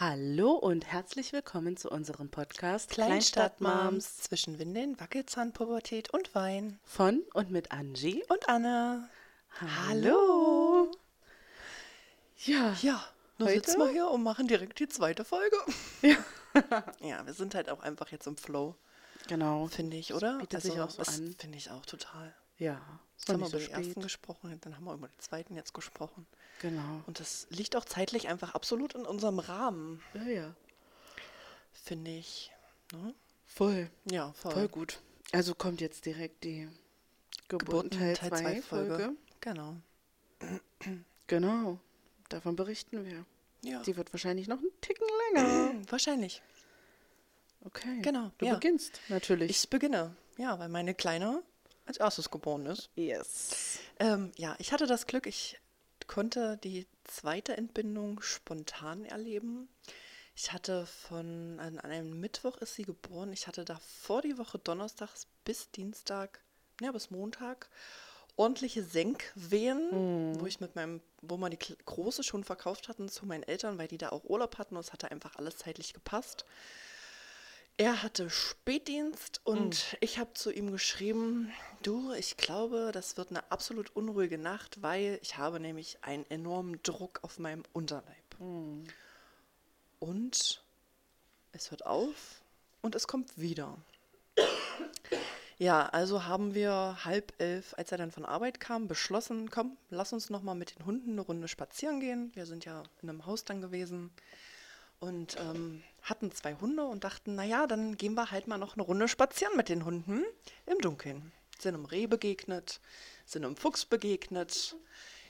Hallo und herzlich willkommen zu unserem Podcast Kleinstadtmoms zwischen Windeln, Wackelzahnpubertät und Wein. von und mit Angie. Und Anne. Hallo. Ja, Ja, nun Heute? sitzen wir hier und machen direkt die zweite Folge. Ja. ja, wir sind halt auch einfach jetzt im Flow, genau. finde ich, oder? Also, bietet sich auch so das an. Finde ich auch total. Ja, Jetzt haben wir nicht so über den ersten spät. gesprochen, dann haben wir über den zweiten jetzt gesprochen. Genau. Und das liegt auch zeitlich einfach absolut in unserem Rahmen, Ja, ja. finde ich. Ne? Voll. Ja, voll. Voll gut. Also kommt jetzt direkt die Geburten Teil 2 Folge. Genau. Genau. Davon berichten wir. Ja. Die wird wahrscheinlich noch einen Ticken länger. Wahrscheinlich. Okay. Genau, Du ja. beginnst natürlich. Ich beginne, ja, weil meine Kleine als erstes geboren ist. yes. Ähm, ja, ich hatte das Glück, ich konnte die zweite Entbindung spontan erleben. Ich hatte von, an, einem Mittwoch ist sie geboren. Ich hatte davor die Woche Donnerstags bis Dienstag, ja, bis Montag ordentliche Senkwehen, wo ich mit meinem, wo man die große schon verkauft hatten zu meinen Eltern, weil die da auch Urlaub hatten und es hatte einfach alles zeitlich gepasst. Er hatte Spätdienst und ich habe zu ihm geschrieben, du, ich glaube, das wird eine absolut unruhige Nacht, weil ich habe nämlich einen enormen Druck auf meinem Unterleib. Und es hört auf und es kommt wieder. Ja, also haben wir halb elf, als er dann von Arbeit kam, beschlossen, komm, lass uns noch mal mit den Hunden eine Runde spazieren gehen. Wir sind ja in einem Haus dann gewesen und ähm, hatten zwei Hunde und dachten, naja, dann gehen wir halt mal noch eine Runde spazieren mit den Hunden im Dunkeln. Sind einem Reh begegnet, sind einem Fuchs begegnet.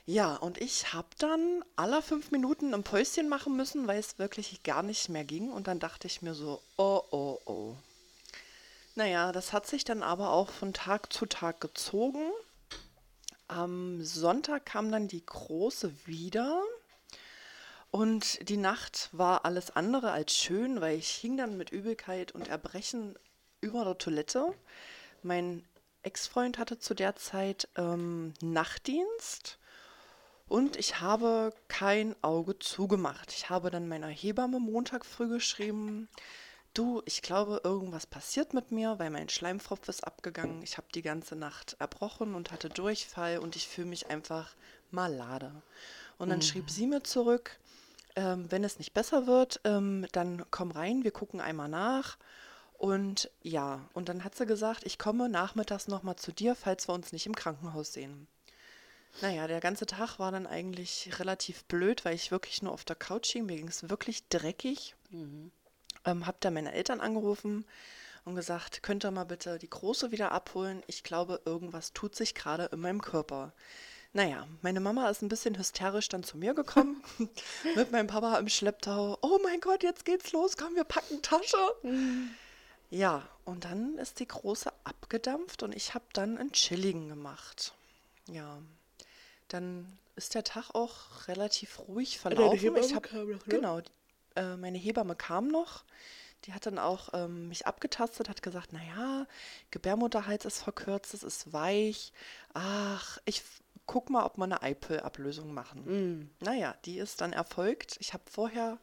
Ja, und ich habe dann alle fünf Minuten ein Päuschen machen müssen, weil es wirklich gar nicht mehr ging. Und dann dachte ich mir so, oh, oh, oh. Naja, das hat sich dann aber auch von Tag zu Tag gezogen. Am Sonntag kam dann die Große wieder. Und die Nacht war alles andere als schön, weil ich hing dann mit Übelkeit und Erbrechen über der Toilette. Mein Ex-Freund hatte zu der Zeit ähm, Nachtdienst und ich habe kein Auge zugemacht. Ich habe dann meiner Hebamme Montag früh geschrieben, du, ich glaube, irgendwas passiert mit mir, weil mein Schleimfropf ist abgegangen. Ich habe die ganze Nacht erbrochen und hatte Durchfall und ich fühle mich einfach malade. Und dann schrieb sie mir zurück, ähm, wenn es nicht besser wird, ähm, dann komm rein, wir gucken einmal nach. Und ja, und dann hat sie gesagt, ich komme nachmittags nochmal zu dir, falls wir uns nicht im Krankenhaus sehen. Naja, der ganze Tag war dann eigentlich relativ blöd, weil ich wirklich nur auf der Couch hing. Mir ging es wirklich dreckig. Ähm, hab da meine Eltern angerufen und gesagt, könnt ihr mal bitte die Große wieder abholen? Ich glaube, irgendwas tut sich gerade in meinem Körper. Naja, meine Mama ist ein bisschen hysterisch dann zu mir gekommen, mit meinem Papa im Schlepptau. Oh mein Gott, jetzt geht's los, komm, wir packen Tasche. Ja, und dann ist die Große abgedampft und ich habe dann einen Chilligen gemacht. Ja, dann ist der Tag auch relativ ruhig verlaufen. Hebamme ich hab, kam noch, ne? Genau, äh, meine Hebamme kam noch. Die hat dann auch ähm, mich abgetastet, hat gesagt, naja, Gebärmutterhals ist verkürzt, es ist weich. Ach, ich guck mal, ob wir eine Eipel-Ablösung machen. Naja, die ist dann erfolgt. Ich habe vorher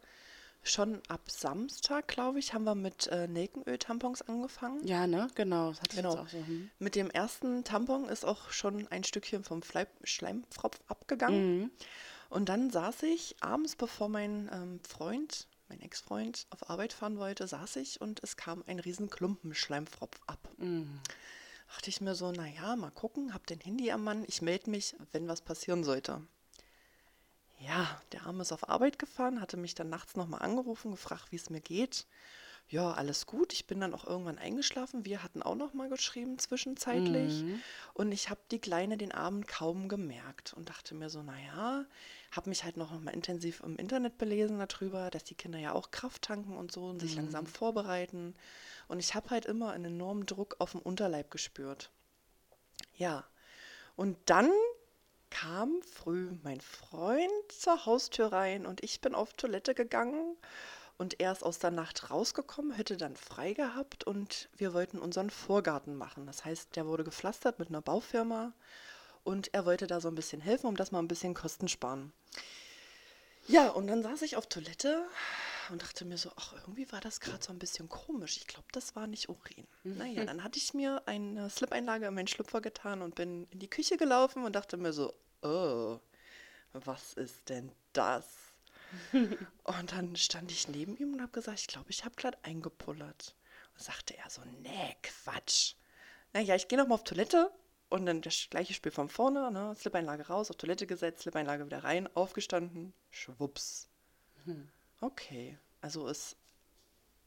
schon ab Samstag, glaube ich, haben wir mit äh, Nelkenöl-Tampons angefangen. Ja, ne? Genau. Genau. so. Hm. Mit dem ersten Tampon ist auch schon ein Stückchen vom Fleib Schleimfropf abgegangen. Und dann saß ich abends, bevor mein ähm, Freund, mein Ex-Freund, auf Arbeit fahren wollte, saß ich und es kam ein riesen Klumpen Schleimfropf ab. Dachte ich mir so, naja, mal gucken, hab den Handy am Mann, ich melde mich, wenn was passieren sollte. Ja, der Arme ist auf Arbeit gefahren, hatte mich dann nachts nochmal angerufen, gefragt, wie es mir geht. Ja, alles gut. Ich bin dann auch irgendwann eingeschlafen. Wir hatten auch noch mal geschrieben zwischenzeitlich. Und ich habe die Kleine den Abend kaum gemerkt und dachte mir so, naja, habe mich halt noch mal intensiv im Internet belesen darüber, dass die Kinder ja auch Kraft tanken und so und sich langsam vorbereiten. Und ich habe halt immer einen enormen Druck auf dem Unterleib gespürt. Ja, und dann kam früh mein Freund zur Haustür rein und ich bin auf Toilette gegangen und er ist aus der Nacht rausgekommen, hätte dann frei gehabt und wir wollten unseren Vorgarten machen. Das heißt, der wurde gepflastert mit einer Baufirma und er wollte da so ein bisschen helfen, um das mal ein bisschen Kosten sparen. Ja, und dann saß ich auf Toilette und dachte mir so, ach, irgendwie war das gerade so ein bisschen komisch. Ich glaube, das war nicht Urin. Naja, dann hatte ich mir eine Slip-Einlage in meinen Schlüpfer getan und bin in die Küche gelaufen und dachte mir so, oh, was ist denn das? Und dann stand ich neben ihm und habe gesagt, ich glaube, ich habe gerade eingepullert. Und sagte er so, nee, Quatsch. Naja, ich gehe nochmal auf Toilette und dann das gleiche Spiel von vorne, ne? Slip-Einlage raus, auf Toilette gesetzt, Slip-Einlage wieder rein, aufgestanden, schwupps. Okay, also es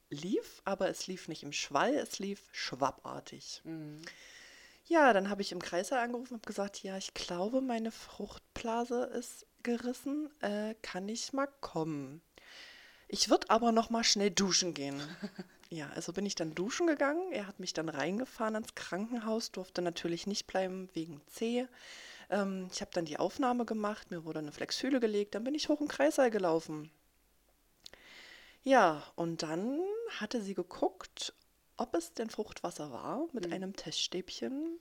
lief, aber es lief nicht im Schwall, es lief schwappartig. Ja, dann habe ich im Kreißsaal angerufen und habe gesagt, ja, ich glaube, meine Fruchtblase ist gerissen, äh, kann ich mal kommen. Ich würde aber noch mal schnell duschen gehen. ja, also bin ich dann duschen gegangen. Er hat mich dann reingefahren ins Krankenhaus, durfte natürlich nicht bleiben wegen C. Ähm, ich habe dann die Aufnahme gemacht, mir wurde eine Flexhüle gelegt, dann bin ich hoch im Kreißsaal gelaufen. Ja, und dann hatte sie geguckt, ob es denn Fruchtwasser war, mit einem Teststäbchen.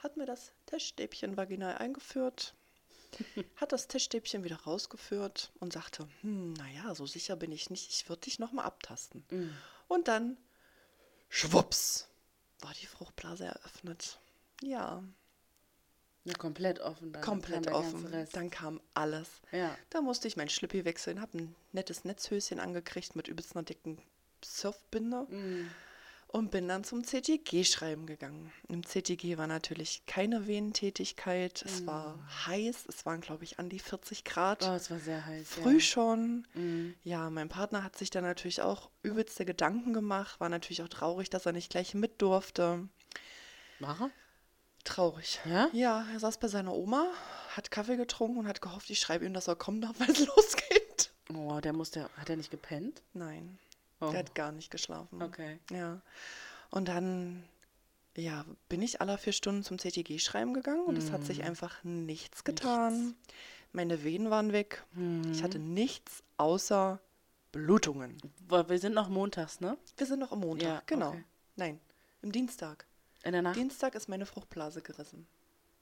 Hat mir das Teststäbchen vaginal eingeführt, hat das Teststäbchen wieder rausgeführt und sagte, hm, naja, so sicher bin ich nicht, ich würde dich nochmal abtasten. Und dann, schwupps, war die Fruchtblase eröffnet. Ja, Ja, komplett offen dann. komplett offen. Dann kam alles. Ja. Da musste ich mein Schlippi wechseln, habe ein nettes Netzhöschen angekriegt mit übelst einer dicken Surfbinde Mhm. Und bin dann zum CTG schreiben gegangen. Im CTG war natürlich keine Venentätigkeit, es war heiß, es waren glaube ich an die 40 Grad. Oh, es war sehr heiß. Früh ja. schon. Mhm. Ja, mein Partner hat sich dann natürlich auch übelste Gedanken gemacht, war natürlich auch traurig, dass er nicht gleich mit durfte. War er? Traurig. Ja? Ja, er saß bei seiner Oma, hat Kaffee getrunken und hat gehofft, ich schreibe ihm, dass er kommen darf, weil es losgeht. Oh, der musste, hat er nicht gepennt? Nein, Oh. der hat gar nicht geschlafen. Okay. Ja. Und dann, ja, bin ich alle vier Stunden zum CTG schreiben gegangen und es hat sich einfach nichts getan. Meine Venen waren weg. Ich hatte nichts außer Blutungen. Wir sind noch montags, ne? Wir sind noch am Montag, Ja, genau. okay. Nein, im Dienstag. In der Nacht. Dienstag ist meine Fruchtblase gerissen.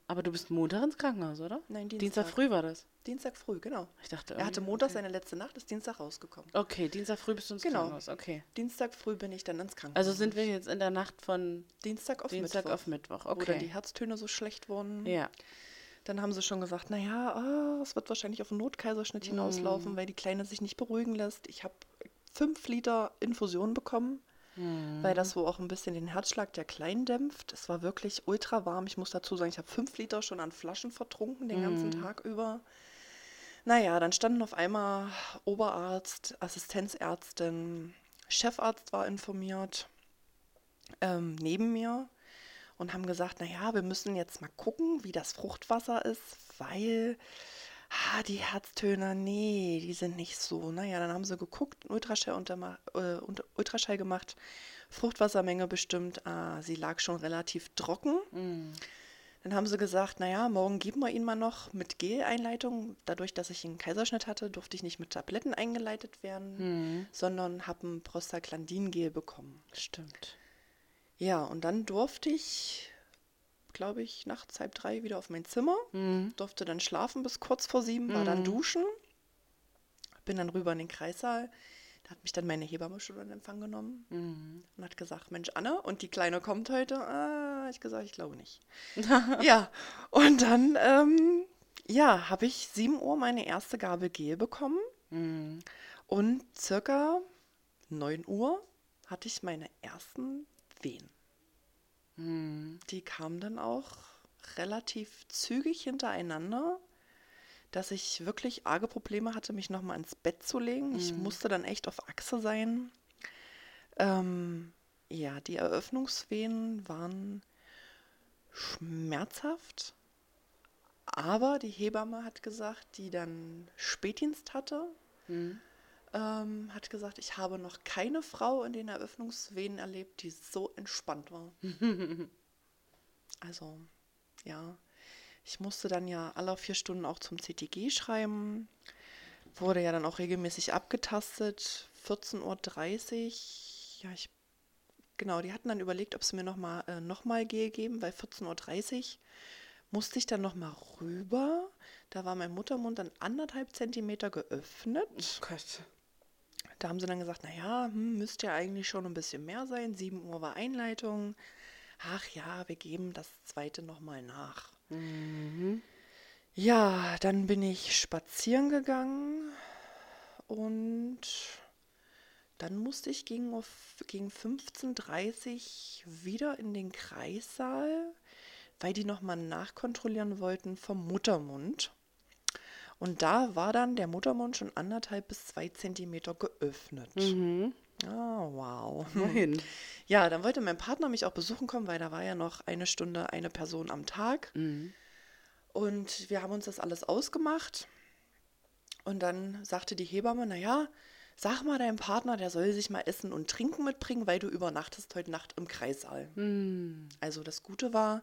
Aber du bist Montag ins Krankenhaus, oder? Nein, Dienstag. Dienstag früh war das. Dienstag früh, genau. Ich dachte Er hatte Montag okay. seine letzte Nacht, ist Dienstag rausgekommen. Okay, Dienstag früh bist du ins Genau. Krankenhaus. Okay. Dienstag früh bin ich dann ins Krankenhaus. Also sind wir jetzt in der Nacht von Dienstag auf Dienstag Mittwoch. auf Mittwoch. Wo dann die Okay. Herztöne so schlecht wurden. Ja. Dann haben sie schon gesagt, naja, ah, es wird wahrscheinlich auf einen Notkaiserschnitt hinauslaufen, weil die Kleine sich nicht beruhigen lässt. Ich habe fünf Liter Infusion bekommen, weil das so auch ein bisschen den Herzschlag der Kleinen dämpft. Es war wirklich ultra warm. Ich muss dazu sagen, ich habe fünf Liter schon an Flaschen vertrunken den ganzen Tag über. Naja, dann standen auf einmal Oberarzt, Assistenzärztin, Chefarzt war informiert, ähm, neben mir und haben gesagt, naja, wir müssen jetzt mal gucken, wie das Fruchtwasser ist, weil ah, die Herztöne, nee, die sind nicht so. Naja, dann haben sie geguckt, Ultraschall, äh, Ultraschall gemacht, Fruchtwassermenge bestimmt, ah, sie lag schon relativ trocken. Dann haben sie gesagt, naja, morgen geben wir ihn mal noch mit Gel-Einleitung. Dadurch, dass ich einen Kaiserschnitt hatte, durfte ich nicht mit Tabletten eingeleitet werden, sondern habe ein Prostaglandin-Gel bekommen. Stimmt. Ja, und dann durfte ich, glaube ich, nachts halb drei wieder auf mein Zimmer, durfte dann schlafen bis kurz vor sieben, war dann duschen, bin dann rüber in den Kreissaal. Da hat mich dann meine Hebamme schon in Empfang genommen und hat gesagt, Mensch, Anne, und die Kleine kommt heute? Ah, ich gesagt, ich glaube nicht. ja, und dann, ähm, ja, habe ich 7 Uhr meine erste Gabel Gel bekommen und circa 9 Uhr hatte ich meine ersten Wehen. Die kamen dann auch relativ zügig hintereinander, dass ich wirklich arge Probleme hatte, mich nochmal ins Bett zu legen. Ich musste dann echt auf Achse sein. Ähm, ja, die Eröffnungswehen waren schmerzhaft, aber die Hebamme hat gesagt, die dann Spätdienst hatte, ähm, hat gesagt, ich habe noch keine Frau in den Eröffnungswehen erlebt, die so entspannt war. also, ja, ich musste dann ja alle vier Stunden auch zum CTG schreiben, wurde ja dann auch regelmäßig abgetastet, 14.30 Uhr, ja, ich, genau, die hatten dann überlegt, ob sie mir nochmal äh, noch mal Gel geben, weil 14.30 Uhr musste ich dann nochmal rüber, da war mein Muttermund dann anderthalb Zentimeter geöffnet. Gott. Da haben sie dann gesagt, naja, hm, müsste ja eigentlich schon ein bisschen mehr sein. 7 Uhr war Einleitung. Ach ja, wir geben das zweite nochmal nach. Mhm. Ja, dann bin ich spazieren gegangen und dann musste ich gegen, auf, gegen 15.30 Uhr wieder in den Kreissaal, weil die nochmal nachkontrollieren wollten vom Muttermund. Und da war dann der Muttermund schon anderthalb bis zwei Zentimeter geöffnet. Mhm. Ah, wow. Immerhin. Ja, dann wollte mein Partner mich auch besuchen kommen, weil da war ja noch eine Stunde eine Person am Tag. Mhm. Und wir haben uns das alles ausgemacht. Und dann sagte die Hebamme, naja, sag mal deinem Partner, der soll sich mal Essen und Trinken mitbringen, weil du übernachtest heute Nacht im Kreissaal. Mhm. Also das Gute war,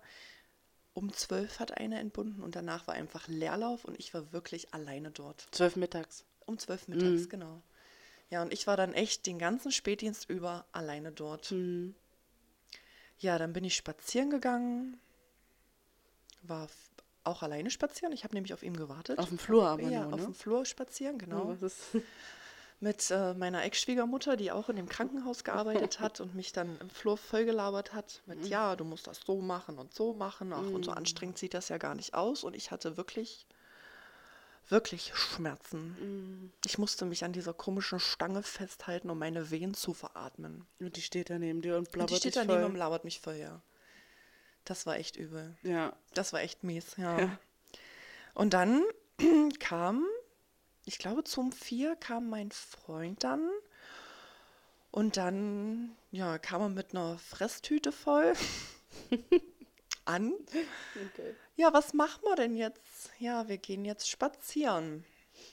um zwölf hat eine entbunden und danach war einfach Leerlauf und ich war wirklich alleine dort. Zwölf mittags. Um zwölf mittags, genau. Ja, und ich war dann echt den ganzen Spätdienst über alleine dort. Mhm. Ja, dann bin ich spazieren gegangen, war auch alleine spazieren. Ich habe nämlich auf ihn gewartet. Auf dem Flur aber ja, nur, auf ne? dem Flur spazieren, genau. Oh, was ist? Mit äh, meiner Ex-Schwiegermutter, die auch in dem Krankenhaus gearbeitet hat und mich dann im Flur vollgelabert hat mit, ja, du musst das so machen und so machen. Ach, und so anstrengend sieht das ja gar nicht aus. Und ich hatte wirklich, wirklich Schmerzen. Ich musste mich an dieser komischen Stange festhalten, um meine Wehen zu veratmen. Und die steht da neben dir und blabbert die steht daneben voll. und labert mich voll, ja. Das war echt übel. Ja. Das war echt mies, ja. Ja. Und dann kam, ich glaube, zum vier kam mein Freund dann. Und dann, ja, kam er mit einer Fresstüte voll an. Okay. Ja, was machen wir denn jetzt? Ja, wir gehen jetzt spazieren.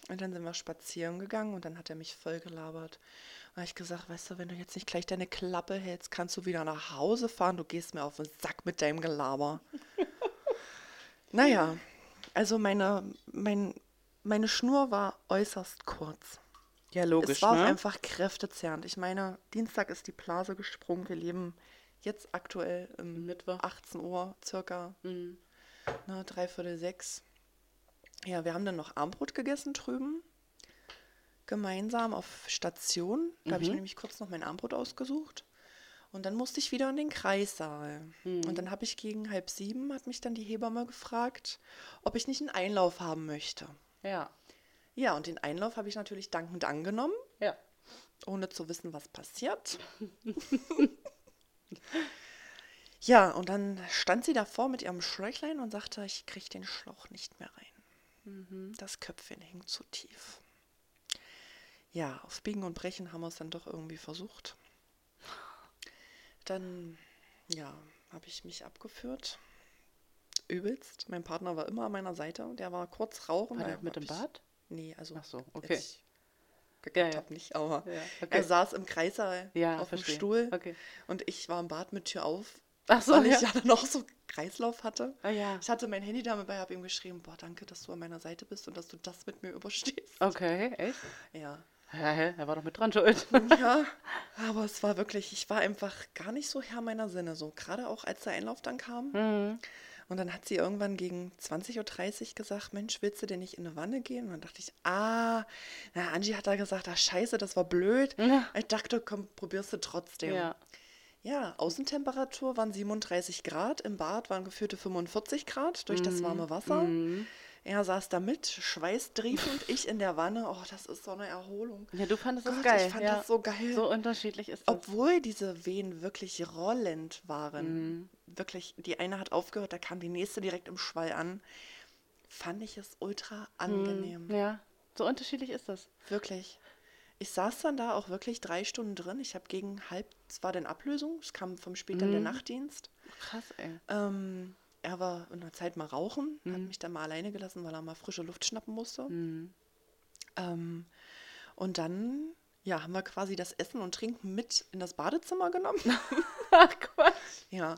Und dann sind wir spazieren gegangen und dann hat er mich voll gelabert. Und habe ich gesagt, weißt du, wenn du jetzt nicht gleich deine Klappe hältst, kannst du wieder nach Hause fahren. Du gehst mir auf den Sack mit deinem Gelaber. naja, also meine, mein, meine Schnur war äußerst kurz. Ja, logisch, es war ne? einfach kräftezehrend. Ich meine, Dienstag ist die Blase gesprungen. Wir leben jetzt aktuell im Mittwoch. 18 Uhr circa, Mhm. ne, dreiviertel sechs. Ja, wir haben dann noch Armbrot gegessen drüben. Gemeinsam auf Station. Da habe ich mir Mhm. nämlich kurz noch mein Armbrot ausgesucht. Und dann musste ich wieder in den Kreissaal. Mhm. Und dann habe ich gegen halb sieben, hat mich dann die Hebamme gefragt, ob ich nicht einen Einlauf haben möchte. Ja. Ja, und den Einlauf habe ich natürlich dankend angenommen, Ja. ohne zu wissen, was passiert. ja, und dann stand sie davor mit ihrem Schläuchlein und sagte, ich kriege den Schlauch nicht mehr rein. Das Köpfchen hängt zu tief. Ja, auf Biegen und Brechen haben wir es dann doch irgendwie versucht. Dann, ja, habe ich mich abgeführt. Übelst. Mein Partner war immer an meiner Seite. Der war kurz rauchen. War der mit ich- Bad? Nee, also Ach so, okay. ich Ja, ja. habe nicht, aber Ja, okay. er saß im Kreissaal Ja, auf dem verstehe. Stuhl Okay. und ich war im Bad mit Tür auf, Ach so, weil ich ja noch so Kreislauf hatte. Ah. Ich hatte mein Handy da dabei, habe ihm geschrieben, boah, danke, dass du an meiner Seite bist und dass du das mit mir überstehst. Okay, echt? Ja. Ja, er war doch mit dran schuld. Ja, aber es war wirklich, ich war einfach gar nicht so Herr meiner Sinne, so gerade auch als der Einlauf dann kam. Mhm. Und dann hat sie irgendwann gegen 20.30 Uhr gesagt, Mensch, willst du denn nicht in eine Wanne gehen? Und dann dachte ich, ah, na, Angie hat da gesagt, ah, scheiße, das war blöd. Ja. Ich dachte, komm, probierst du trotzdem. Ja. Ja, Außentemperatur waren 37 Grad, im Bad waren geführte 45 Grad durch das warme Wasser. Mhm. Er saß da mit, schweißtriefend, ich in der Wanne. Oh, das ist so eine Erholung. Ja, du fandest das Gott, geil. ich fand ja. das so geil. So unterschiedlich ist das. Obwohl diese Wehen wirklich rollend waren, Mhm. wirklich, die eine hat aufgehört, da kam die nächste direkt im Schwall an, fand ich es ultra angenehm. Ja, so unterschiedlich ist das. Wirklich. Ich saß dann da auch wirklich drei Stunden drin. Ich habe gegen halb, es war dann Ablösung, es kam vom später Mhm. der Nachtdienst. Krass, ey. Ähm, er war in der Zeit mal rauchen, hat Mhm. mich dann mal alleine gelassen, weil er mal frische Luft schnappen musste. Mhm. Ähm, und dann, ja, haben wir quasi das Essen und Trinken mit in das Badezimmer genommen. Ach, Quatsch. Ja,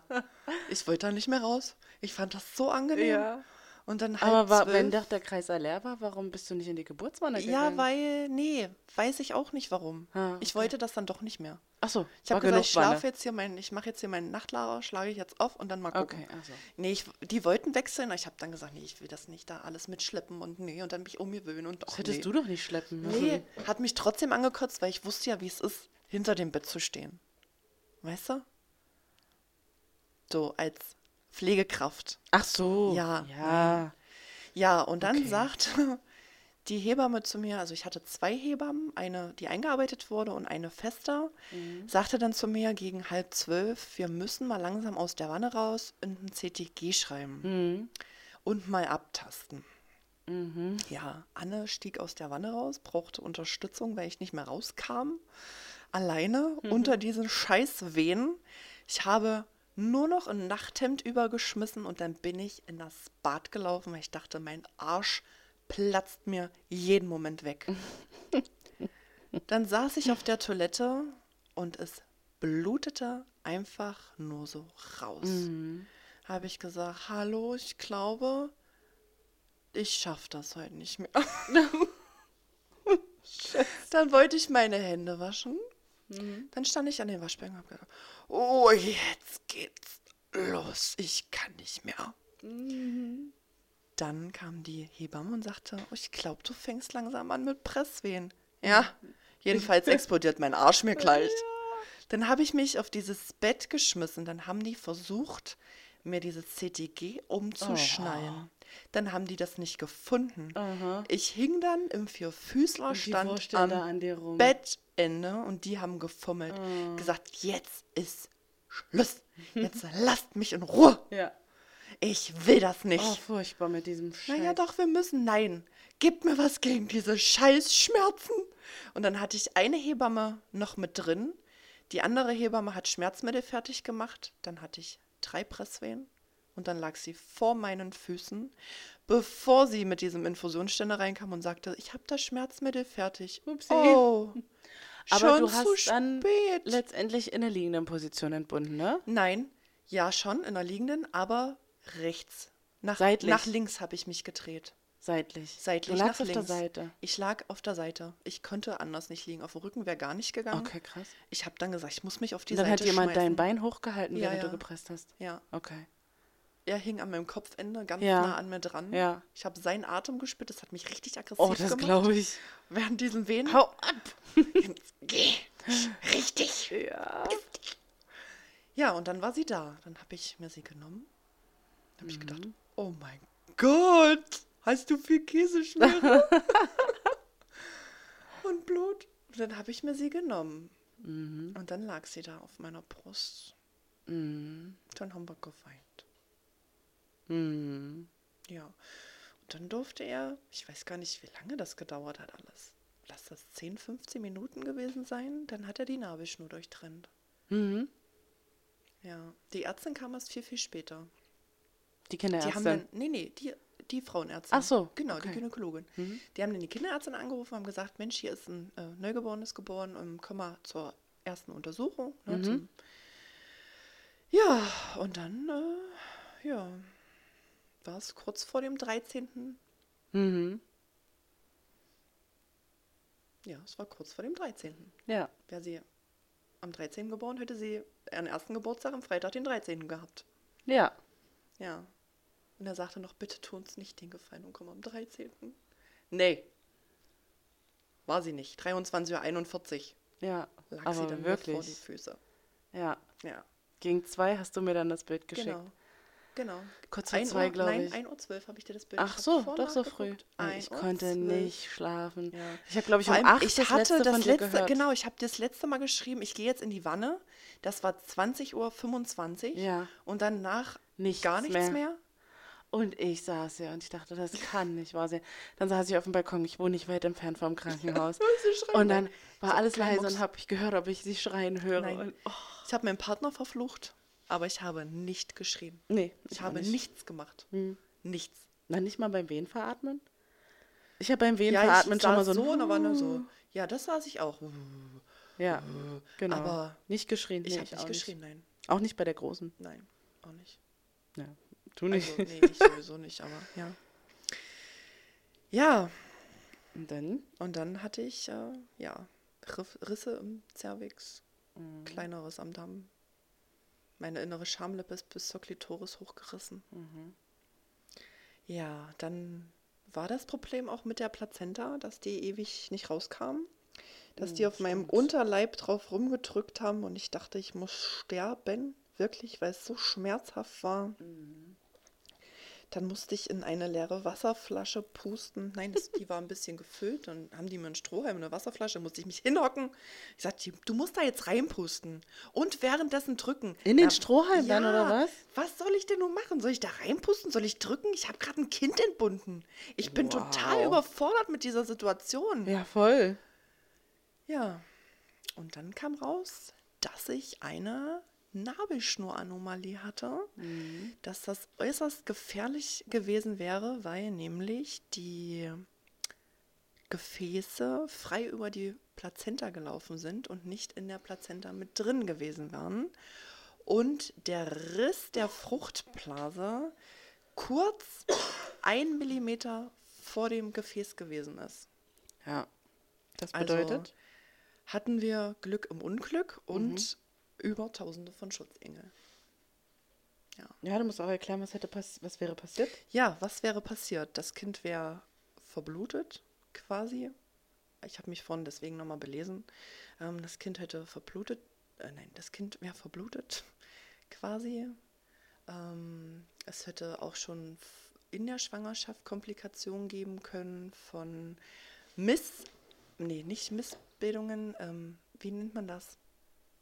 ich wollte da nicht mehr raus. Ich fand das so angenehm. Ja. Und dann halb Aber war, wenn doch der Kreis leer war, warum bist du nicht in die Geburtswanne ja, gegangen? weil, nee, weiß ich auch nicht warum. Ah, Ich okay. wollte das dann doch nicht mehr. Ach so, Ich habe gesagt, ich schlafe jetzt hier mein, ich mache jetzt hier meinen Nachtlager, schlage ich jetzt auf und dann mal gucken. Okay, also. Nee, ich, die wollten wechseln, aber ich habe dann gesagt, nee, ich will das nicht da alles mitschleppen und nee, und dann mich umgewöhnen und Das ach, hättest nee. du doch nicht schleppen müssen. Nee, hat mich trotzdem angekotzt, weil ich wusste ja, wie es ist, hinter dem Bett zu stehen. Weißt du? So als Pflegekraft. Ach so. Ja, Ja. Ja, und dann Okay. sagt die Hebamme zu mir, also ich hatte zwei Hebammen, eine, die eingearbeitet wurde und eine fester, Mhm. sagte dann zu mir gegen halb zwölf, wir müssen mal langsam aus der Wanne raus und ein CTG schreiben Mhm. und mal abtasten. Mhm. Ja, Anne stieg aus der Wanne raus, brauchte Unterstützung, weil ich nicht mehr rauskam. Alleine Mhm. unter diesen Scheißwehen. Ich habe nur noch ein Nachthemd übergeschmissen und dann bin ich in das Bad gelaufen, weil ich dachte, mein Arsch platzt mir jeden Moment weg. dann saß ich auf der Toilette und es blutete einfach nur so raus. Mhm. Habe ich gesagt, hallo, ich glaube, ich schaffe das heute nicht mehr. Dann wollte ich meine Hände waschen. Dann stand ich an den Waschbecken und habe gedacht, oh, jetzt geht's los, ich kann nicht mehr. Dann kam die Hebamme und sagte, oh, ich glaube, du fängst langsam an mit Presswehen. Ja, jedenfalls explodiert mein Arsch mir gleich. Dann habe ich mich auf dieses Bett geschmissen. Dann haben die versucht, mir dieses CTG umzuschnallen. Dann haben die das nicht gefunden. Aha. Ich hing dann im Vierfüßlerstand am an. Bettende und die haben gefummelt. Ah. Gesagt, jetzt ist Schluss. Jetzt lasst mich in Ruhe. Ja. Ich will das nicht. Oh, furchtbar mit diesem Scheiß. Naja, doch, wir müssen. Nein, gib mir was gegen diese Scheißschmerzen. Und dann hatte ich eine Hebamme noch mit drin. Die andere Hebamme hat Schmerzmittel fertig gemacht. Dann hatte ich drei Presswehen. Und dann lag sie vor meinen Füßen, bevor sie mit diesem Infusionsständer reinkam und sagte, ich habe das Schmerzmittel fertig. Upsi. Oh, Aber schon du zu hast dann spät. letztendlich in der liegenden Position entbunden, ne? Nein, ja schon, in der liegenden, aber rechts. Nach, Seitlich. nach links habe ich mich gedreht. Seitlich. Seitlich Du lagst nach auf links. der Seite. Ich lag auf der Seite. Ich konnte anders nicht liegen. Auf dem Rücken wäre gar nicht gegangen. Okay, krass. Ich habe dann gesagt, ich muss mich auf die dann Seite hat jemand schmeißen. dein Bein hochgehalten, Ja, während ja. du gepresst hast. Ja, Okay. Er hing an meinem Kopfende ganz Ja. nah an mir dran. Ja. Ich habe seinen Atem gespürt. Das hat mich richtig aggressiv Oh, das gemacht. glaube ich. Während diesen Wehen. Hau ab! Geh. Richtig. Ja. Ja, und dann war sie da. Dann habe ich mir sie genommen. Dann habe ich Mhm. gedacht, oh mein Gott, hast du viel Käseschmiere? und Blut. Und dann habe ich mir sie genommen. Mhm. Und dann lag sie da auf meiner Brust. Mhm. Dann haben wir geweint. Mhm. Ja. Und dann durfte er, ich weiß gar nicht, wie lange das gedauert hat alles. Lass das 10, 15 Minuten gewesen sein. Dann hat er die Nabelschnur durchtrennt. Mhm. Ja. Die Ärztin kam erst viel, viel später. Die Die haben Kinderärztin. dann, nee, nee, die, die Frauenärztin. Ach so, Genau, okay. die Gynäkologin. Mhm. Die haben dann die Kinderärztin angerufen und haben gesagt, Mensch, hier ist ein äh, Neugeborenes geboren, ähm, komm mal zur ersten Untersuchung. Ne, Mhm. ja, und dann, äh, ja, war es kurz vor dem 13. Mhm. Ja, es war kurz vor dem 13. Ja. Wäre sie am 13. geboren, hätte sie ihren ersten Geburtstag am Freitag, den 13. gehabt. Ja. Ja. Und er sagte noch, bitte tu uns nicht den Gefallen und komm am 13. Nee. War sie nicht. 23.41 Uhr Ja. lag Aber sie dann wirklich. vor die Füße. Ja. Ja, Gegen zwei hast du mir dann das Bild geschickt. genau. Genau. Kurz vor zwei, Uhr- glaube Nein, ich. 1.12 Uhr habe ich dir das Bild Ach so, doch so früh. nachgeguckt. Ja, 1 Ich Uhr konnte 12. nicht schlafen. Ja. Ich habe, glaube ich, um allem, acht ich das hatte letzte das letzte, gehört. genau, ich habe das letzte Mal geschrieben, ich gehe jetzt in die Wanne. Das war 20.25 Uhr. Ja. Und danach Nichts gar nichts mehr. mehr. Und ich saß ja und ich dachte, das kann nicht wahr sein. Dann saß ich auf dem Balkon, ich wohne nicht weit entfernt vom Krankenhaus. Und dann war So, alles leise Mucks. und habe ich gehört, ob ich sie schreien höre. Nein. Und, oh, Ich habe meinen Partner verflucht, aber ich habe nicht geschrien. nee, Ich auch habe nicht. nichts gemacht. Hm. Nichts. Na, nicht mal beim Wehen veratmen? Ich habe beim Wehen Ja, veratmen ich schon mal so. so, war nur so. Ja, das saß ich auch. Ja, genau. Aber nicht geschrien. Ich nee, habe nicht auch geschrien, nein. Auch nicht bei der Großen. Nein, auch nicht. Ja, du nicht. Also, nee, ich sowieso nicht, aber ja. Ja, Und dann? und dann hatte ich, äh, ja, Risse im Cervix, Mhm. kleineres am Damm. Meine innere Schamlippe ist bis zur Klitoris hochgerissen. Mhm. Ja, dann war das Problem auch mit der Plazenta, dass die ewig nicht rauskam. Dass die Oh, auf meinem stimmt. Unterleib drauf rumgedrückt haben und ich dachte, ich muss sterben. Wirklich, weil es so schmerzhaft war. Mhm. Dann musste ich in eine leere Wasserflasche pusten. Nein, das, die war ein bisschen gefüllt. Dann haben die mir einen Strohhalm in eine Wasserflasche, musste ich mich hinhocken. Ich sagte, du musst da jetzt reinpusten und währenddessen drücken. In den Na, Strohhalm dann, oder was? Was soll ich denn nun machen? Soll ich da reinpusten? Soll ich drücken? Ich habe gerade ein Kind entbunden. Ich bin total Wow. überfordert mit dieser Situation. Ja, voll. Ja. Und dann kam raus, dass ich eine Nabelschnuranomalie hatte, dass das äußerst gefährlich gewesen wäre, weil nämlich die Gefäße frei über die Plazenta gelaufen sind und nicht in der Plazenta mit drin gewesen waren. Und der Riss der Fruchtblase kurz ein Millimeter vor dem Gefäß gewesen ist. Ja. Das Also bedeutet? hatten wir Glück im Unglück und über Tausende von Schutzengeln. ja, du musst auch erklären, was, hätte pass was wäre passiert. Ja, was wäre passiert? Das Kind wäre verblutet, quasi. Ich habe mich vorhin deswegen nochmal belesen. Ähm, das Kind hätte verblutet, äh, nein, das Kind wäre verblutet, quasi. Ähm, es hätte auch schon in der Schwangerschaft Komplikationen geben können von Miss, nee, nicht Missbildungen, ähm, wie nennt man das?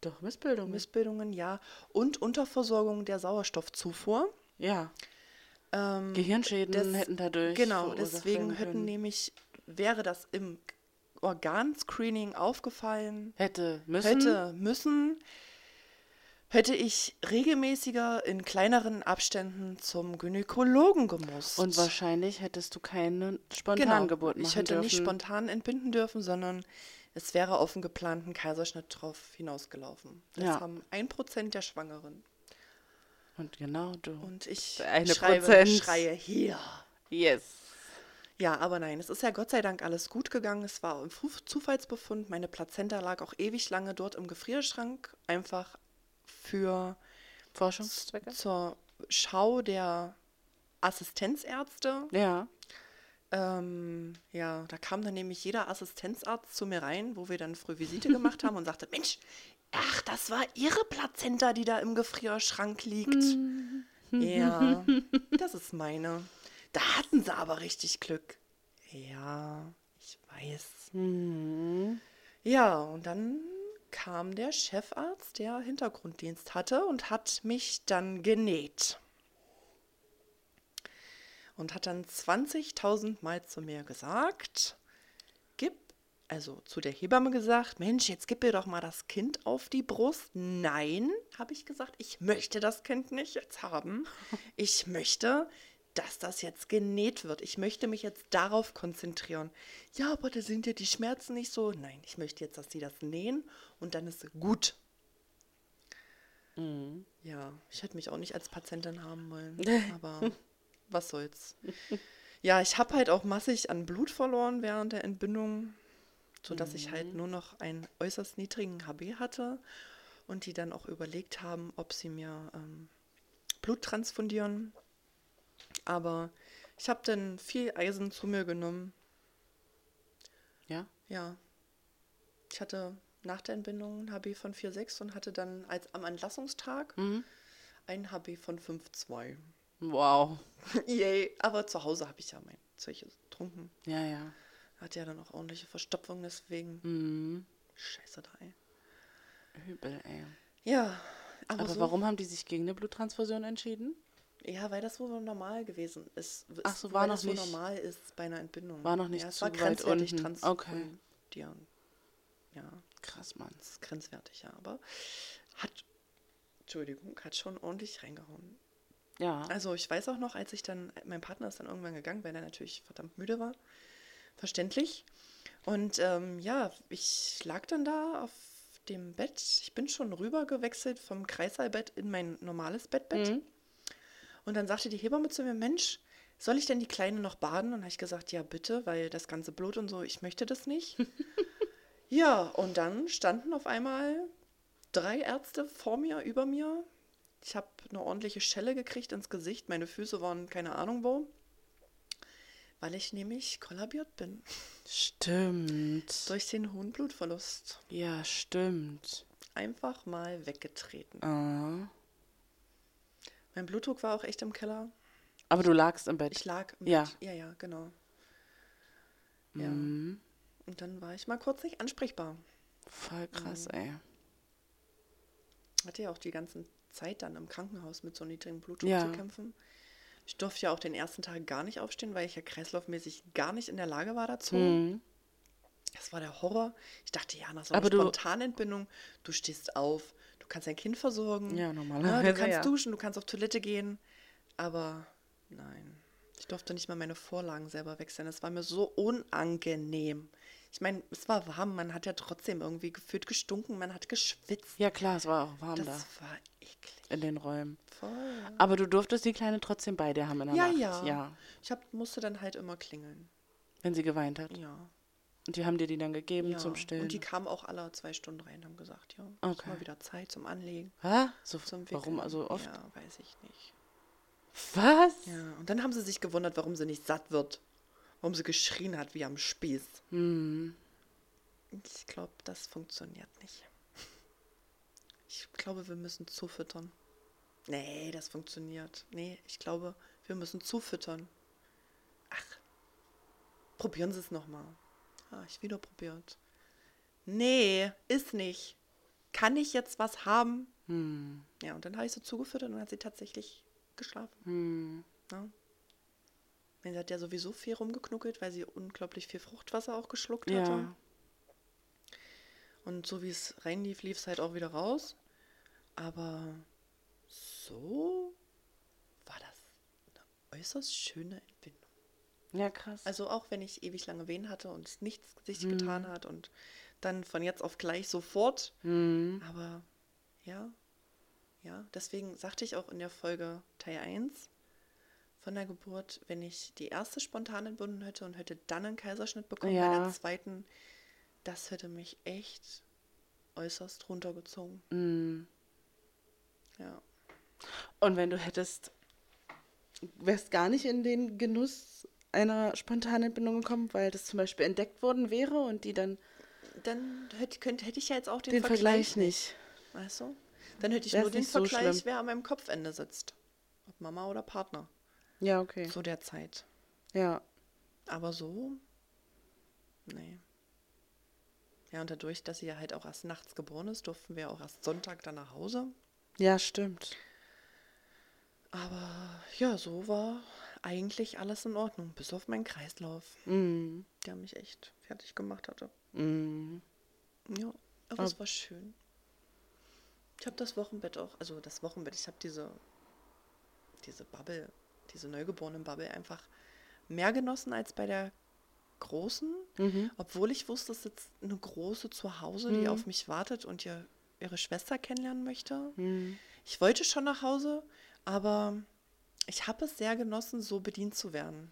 Doch, Missbildung. Missbildungen, ja. Und Unterversorgung der Sauerstoffzufuhr. ja. Ähm, Gehirnschäden das- hätten dadurch. Genau, deswegen hätten nämlich, wäre das im Organscreening aufgefallen, Hätte müssen. hätte müssen, hätte ich regelmäßiger in kleineren Abständen zum Gynäkologen gemusst. Und wahrscheinlich hättest du keine genau, Spontangeburt machen ich hätte dürfen. nicht spontan entbinden dürfen, sondern es wäre auf einen geplanten Kaiserschnitt drauf hinausgelaufen. Das Ja. haben ein Prozent der Schwangeren. Und genau du. Und ich Eine schreibe, Prozent. schreie hier. yes. Ja, aber nein, es ist ja Gott sei Dank alles gut gegangen. Es war ein Fu- Zufallsbefund. Meine Plazenta lag auch ewig lange dort im Gefrierschrank, einfach für Forschungszwecke? zur Schau der Assistenzärzte. Ja. Ähm, ja, da kam dann nämlich jeder Assistenzarzt zu mir rein, wo wir dann früh Visite gemacht haben und sagte, Mensch, ach, das war Ihre Plazenta, die da im Gefrierschrank liegt. Ja, das ist meine. Da hatten sie aber richtig Glück. Ja, ich weiß. Mhm. Ja, und dann kam der Chefarzt, der Hintergrunddienst hatte und hat mich dann genäht. Und hat dann 20.000 Mal zu mir gesagt, gib, also zu der Hebamme gesagt, Mensch, jetzt gib mir doch mal das Kind auf die Brust. Nein, habe ich gesagt, ich möchte das Kind nicht jetzt haben. Ich möchte, dass das jetzt genäht wird. Ich möchte mich jetzt darauf konzentrieren. Ja, aber da sind ja die Schmerzen nicht so. Nein, ich möchte jetzt, dass sie das nähen und dann ist gut. Ja, ich hätte mich auch nicht als Patientin haben wollen, aber was soll's. Ja, ich habe halt auch massig an Blut verloren während der Entbindung, sodass ich halt nur noch einen äußerst niedrigen HB hatte und die dann auch überlegt haben, ob sie mir ähm, Blut transfundieren. Aber ich habe dann viel Eisen zu mir genommen. Ja. Ja. Ich hatte nach der Entbindung ein HB von 4,6 und hatte dann als am Entlassungstag Mhm. ein HB von 5,2. Wow. Yay. Aber zu Hause habe ich ja mein Zeug getrunken. Ja, ja. Hatte ja dann auch ordentliche Verstopfung deswegen. Mhm. Scheiße da, ey. Übel, ey. Ja. Aber, Aber so, warum haben die sich gegen eine Bluttransfusion entschieden? Ja, weil das wohl normal gewesen ist. Ach so, war noch nicht- normal ist bei einer Entbindung. War noch nicht ja, es zu war weit grenzwertig unten. transfundieren. Okay. Ja, Krass, Mann. das ist grenzwertig, ja. Aber hat, Entschuldigung, hat schon ordentlich reingehauen. Ja. Also ich weiß auch noch, als ich dann, mein Partner ist dann irgendwann gegangen, weil er natürlich verdammt müde war. Verständlich. Und ähm, ja, ich lag dann da auf dem Bett. Ich bin schon rüber gewechselt vom Kreissaalbett in mein normales Bettbett. Mhm. Und dann sagte die Hebamme zu mir, Mensch, soll ich denn die Kleine noch baden? Und habe ich gesagt, ja bitte, weil das ganze Blut und so, ich möchte das nicht. ja, und dann standen auf einmal drei Ärzte vor mir, über mir. Ich habe eine ordentliche Schelle gekriegt ins Gesicht. Meine Füße waren keine Ahnung wo. Weil ich nämlich kollabiert bin. Stimmt. Durch den hohen Blutverlust. Ja, stimmt. Einfach mal weggetreten. Ah. Mein Blutdruck war auch echt im Keller. Aber du lagst im Bett. Ich lag im Ja. Bett. Ja, ja, genau. Ja. Mhm. Und dann war ich mal kurz nicht ansprechbar. Voll krass, Mhm. ey. Hatte ja auch die ganze Zeit dann im Krankenhaus mit so niedrigem Blutdruck Ja. zu kämpfen. Ich durfte ja auch den ersten Tag gar nicht aufstehen, weil ich ja kreislaufmäßig gar nicht in der Lage war dazu. Mhm. Das war der Horror. Ich dachte, ja, nach so einer du- Spontanentbindung, du stehst auf, du kannst dein Kind versorgen. Ja, ne, normalerweise, Du kannst ja. duschen, du kannst auf Toilette gehen. Aber nein, ich durfte nicht mal meine Vorlagen selber wechseln. Das war mir so unangenehm. Ich meine, es war warm, man hat ja trotzdem irgendwie gefühlt gestunken, man hat geschwitzt. Ja, klar, es war auch warm das da war eklig. in den Räumen. Voll. Aber du durftest die Kleine trotzdem bei dir haben in der Ja, Nacht. ja. Ja, Ich hab, musste dann halt immer klingeln. wenn sie geweint hat. Ja. Und die haben dir die dann gegeben ja. zum Stillen. Und die kamen auch alle zwei Stunden rein, haben gesagt, ja, ist Okay. mal wieder Zeit zum Anlegen. Hä? So, Zum warum also oft? Ja, weiß ich nicht. Was? Ja, und dann haben sie sich gewundert, warum sie nicht satt wird. Warum sie geschrien hat wie am Spieß. Hm. Ich glaube, das funktioniert nicht. Ich glaube, wir müssen zufüttern. Nee, das funktioniert. Nee, ich glaube, wir müssen zufüttern. Ach, probieren Sie es nochmal. Ah, ich wieder probiert. Nee, ist nicht. Kann ich jetzt was haben? Hm. Ja, und dann habe ich sie zugefüttert und dann hat sie tatsächlich geschlafen. Hm. Ja. Sie hat ja sowieso viel rumgeknuckelt, weil sie unglaublich viel Fruchtwasser auch geschluckt hatte. Ja. Und so wie es reinlief, lief es halt auch wieder raus. Aber so war das eine äußerst schöne Entbindung. Ja, krass. Also auch wenn ich ewig lange Wehen hatte und es nichts sich Mhm. getan hat und dann von jetzt auf gleich sofort. Hm. Aber ja, ja, deswegen sagte ich auch in der Folge Teil 1 von der Geburt, wenn ich die erste spontan entbunden hätte und hätte dann einen Kaiserschnitt bekommen bei Ja. der zweiten, das hätte mich echt äußerst runtergezogen. Hm. Ja. Und wenn du hättest, wärst gar nicht in den Genuss einer spontanen Entbindung gekommen, weil das zum Beispiel entdeckt worden wäre und die dann Dann hätte, könnte, hätte ich ja jetzt auch den, den, Vergleich, Vergleich nicht. Weißt du? Dann hätte ich Wär's nur den so Vergleich, schlimm. wer an meinem Kopfende sitzt. Ob Mama oder Partner. Ja, okay. Zu der Zeit. Ja. Aber so? Nee. Ja, und dadurch, dass sie ja halt auch erst nachts geboren ist, durften wir auch erst Sonntag dann nach Hause. Ja, stimmt. Aber ja, so war eigentlich alles in Ordnung, bis auf meinen Kreislauf, Mm. der mich echt fertig gemacht hatte. Mm. Ja, aber Ab- es war schön. Ich habe das Wochenbett auch, also das Wochenbett, ich habe diese, diese Bubble, diese neugeborenen Bubble einfach mehr genossen als bei der großen, Mhm. obwohl ich wusste, es sitzt eine große zu Hause, die Mhm. auf mich wartet und ihr, ihre Schwester kennenlernen möchte. Mm. Ich wollte schon nach Hause, aber ich habe es sehr genossen, so bedient zu werden.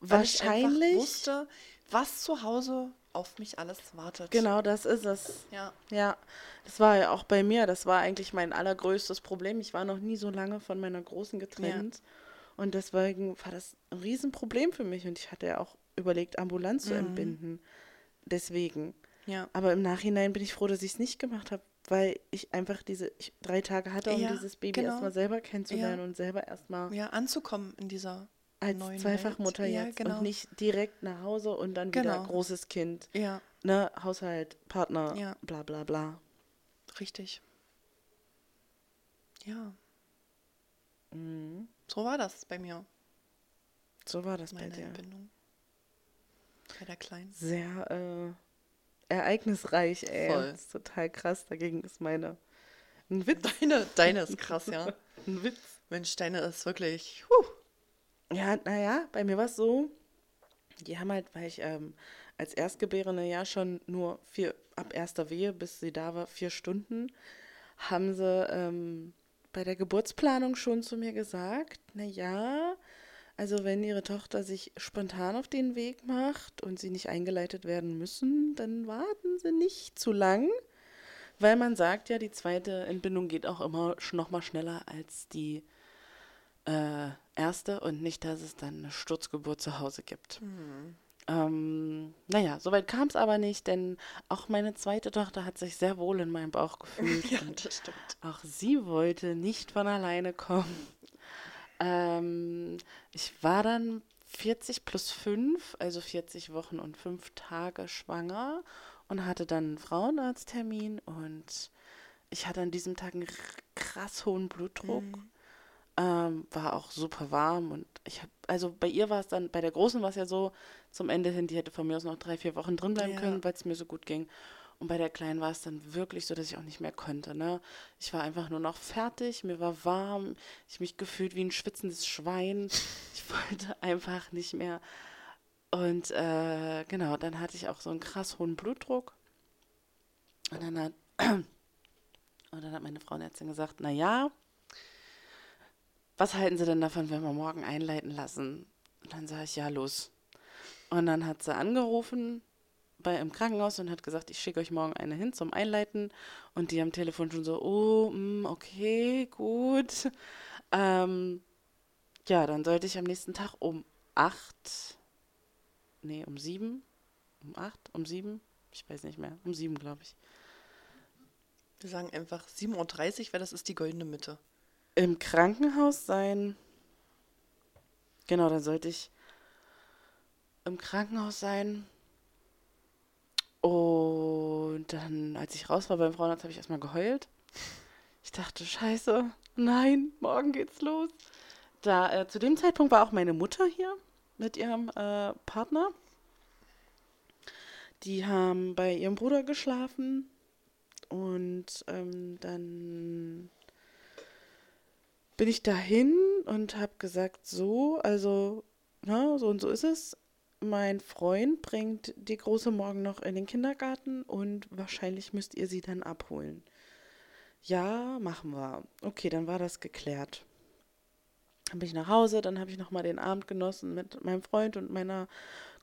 Weil ich Wahrscheinlich. wusste, was zu Hause auf mich alles wartet. Genau, das ist es. Ja. Ja, das war ja auch bei mir. Das war eigentlich mein allergrößtes Problem. Ich war noch nie so lange von meiner Großen getrennt. Und deswegen war das ein Riesenproblem für mich. Und ich hatte ja auch überlegt, ambulant zu Mhm. entbinden. Deswegen. Ja. Aber im Nachhinein bin ich froh, dass ich es nicht gemacht habe, weil ich einfach diese ich, drei Tage hatte, um Ja, dieses Baby genau. erstmal selber kennenzulernen Ja. und selber erstmal ja, anzukommen in dieser als Zweifachmutter Welt. Ja, jetzt genau. und nicht direkt nach Hause und dann wieder Genau. großes Kind. Ja, Ne, Haushalt, Partner, Ja. bla bla bla. richtig. Ja, Mhm. So war das bei mir, So war das bei meine dir. Entbindung. Bei der Kleinen. Sehr äh, ereignisreich, ey. Voll. Das ist total krass. Dagegen ist meine ein Witz. Deine, deine ist krass, ja. Ein Witz. Mensch, deine ist wirklich. Huh. Ja, naja, bei mir war es so, die haben halt, weil ich ähm, als Erstgebärende ja schon nur vier, ab erster Wehe, bis sie da war, vier Stunden, haben sie ähm, bei der Geburtsplanung schon zu mir gesagt, naja, Also wenn Ihre Tochter sich spontan auf den Weg macht und Sie nicht eingeleitet werden müssen, dann warten Sie nicht zu lang, weil man sagt ja, die zweite Entbindung geht auch immer noch mal schneller als die äh, erste und nicht, dass es dann eine Sturzgeburt zu Hause gibt. Mhm. Ähm, naja, soweit kam es aber nicht, denn auch meine zweite Tochter hat sich sehr wohl in meinem Bauch gefühlt. ja, das stimmt. Auch sie wollte nicht von alleine kommen. Ähm, ich war dann 40 plus 5, also 40 Wochen und 5 Tage schwanger und hatte dann einen Frauenarzttermin und ich hatte an diesem Tag einen krass hohen Blutdruck. Mhm. Ähm, war auch super warm und ich habe, also bei ihr war es dann, bei der Großen war es ja so, zum Ende hin, die hätte von mir aus noch drei, vier Wochen drin bleiben ja. können, weil es mir so gut ging. Und bei der Kleinen war es dann wirklich so, dass ich auch nicht mehr konnte. Ne? Ich war einfach nur noch fertig, mir war warm, ich mich gefühlt wie ein schwitzendes Schwein. Ich wollte einfach nicht mehr. Und äh, genau, dann hatte ich auch so einen krass hohen Blutdruck. Und dann hat, und dann hat meine Frauenärztin gesagt, na ja, was halten Sie denn davon, wenn wir morgen einleiten lassen? Und dann sage ich, ja, los. Und dann hat sie angerufen bei im Krankenhaus und hat gesagt, ich schicke euch morgen eine hin zum Einleiten. Und die am Telefon schon so, oh, mh, mm, okay, gut. Ähm, ja, dann sollte ich am nächsten Tag um acht, nee, um sieben, um acht, um sieben, ich weiß nicht mehr, um sieben, glaube ich. Wir sagen einfach 7.30 Uhr, weil das ist die goldene Mitte im Krankenhaus sein. Genau, dann sollte ich im Krankenhaus sein. Und dann, als ich raus war beim Frauenarzt, habe ich erstmal geheult. Ich dachte, scheiße, nein, morgen geht's los. Da, äh, zu dem Zeitpunkt war auch meine Mutter hier mit ihrem äh, Partner. Die haben bei ihrem Bruder geschlafen. Und ähm, dann bin ich dahin und habe gesagt, so, also, na, so und so ist es. Mein Freund bringt die Große morgen noch in den Kindergarten und wahrscheinlich müsst ihr sie dann abholen. Ja, machen wir. Okay, dann war das geklärt. Dann bin ich nach Hause, dann habe ich nochmal den Abend genossen mit meinem Freund und meiner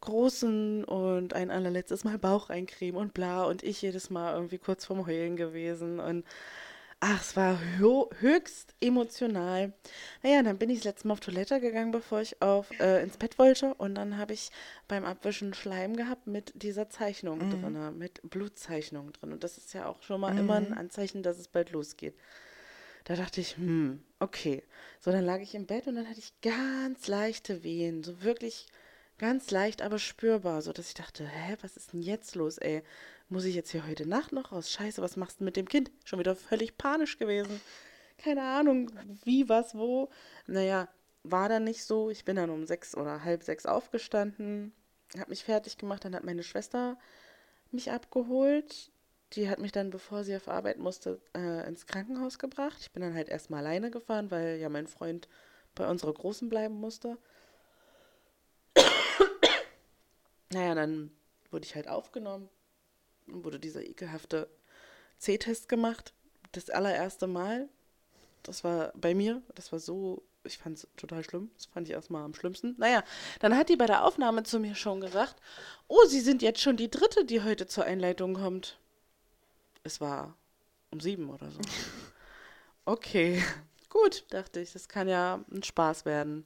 Großen und ein allerletztes Mal Bauch eincremen und bla und ich jedes Mal irgendwie kurz vorm Heulen gewesen und Ach, es war höchst emotional. Naja, dann bin ich das letzte Mal auf Toilette gegangen, bevor ich auf, äh, ins Bett wollte. Und dann habe ich beim Abwischen Schleim gehabt mit dieser Zeichnung mhm. drin, mit Blutzeichnung drin. Und das ist ja auch schon mal mhm. immer ein mhm. Anzeichen, dass es bald losgeht. Da dachte ich, hm, okay. So, dann lag ich im Bett und dann hatte ich ganz leichte Wehen. So wirklich ganz leicht, aber spürbar. So, dass ich dachte, hä, was ist denn jetzt los, ey? Muss ich jetzt hier heute Nacht noch raus? Scheiße, was machst du mit dem Kind? Schon wieder völlig panisch gewesen. Keine Ahnung, wie, was, wo. Naja, war dann nicht so. Ich bin dann um sechs oder halb sechs aufgestanden, habe mich fertig gemacht. Dann hat meine Schwester mich abgeholt. Die hat mich dann, bevor sie auf Arbeit musste, äh, ins Krankenhaus gebracht. Ich bin dann halt erstmal alleine gefahren, weil ja mein Freund bei unserer Großen bleiben musste. naja, dann wurde ich halt aufgenommen wurde dieser ekelhafte C-Test gemacht. Das allererste Mal. Das war bei mir, das war so, ich fand es total schlimm. Das fand ich erstmal am schlimmsten. Naja, dann hat die bei der Aufnahme zu mir schon gesagt, oh, Sie sind jetzt schon die dritte, die heute zur Einleitung kommt. Es war um sieben oder so. Okay, gut, dachte ich, das kann ja ein Spaß werden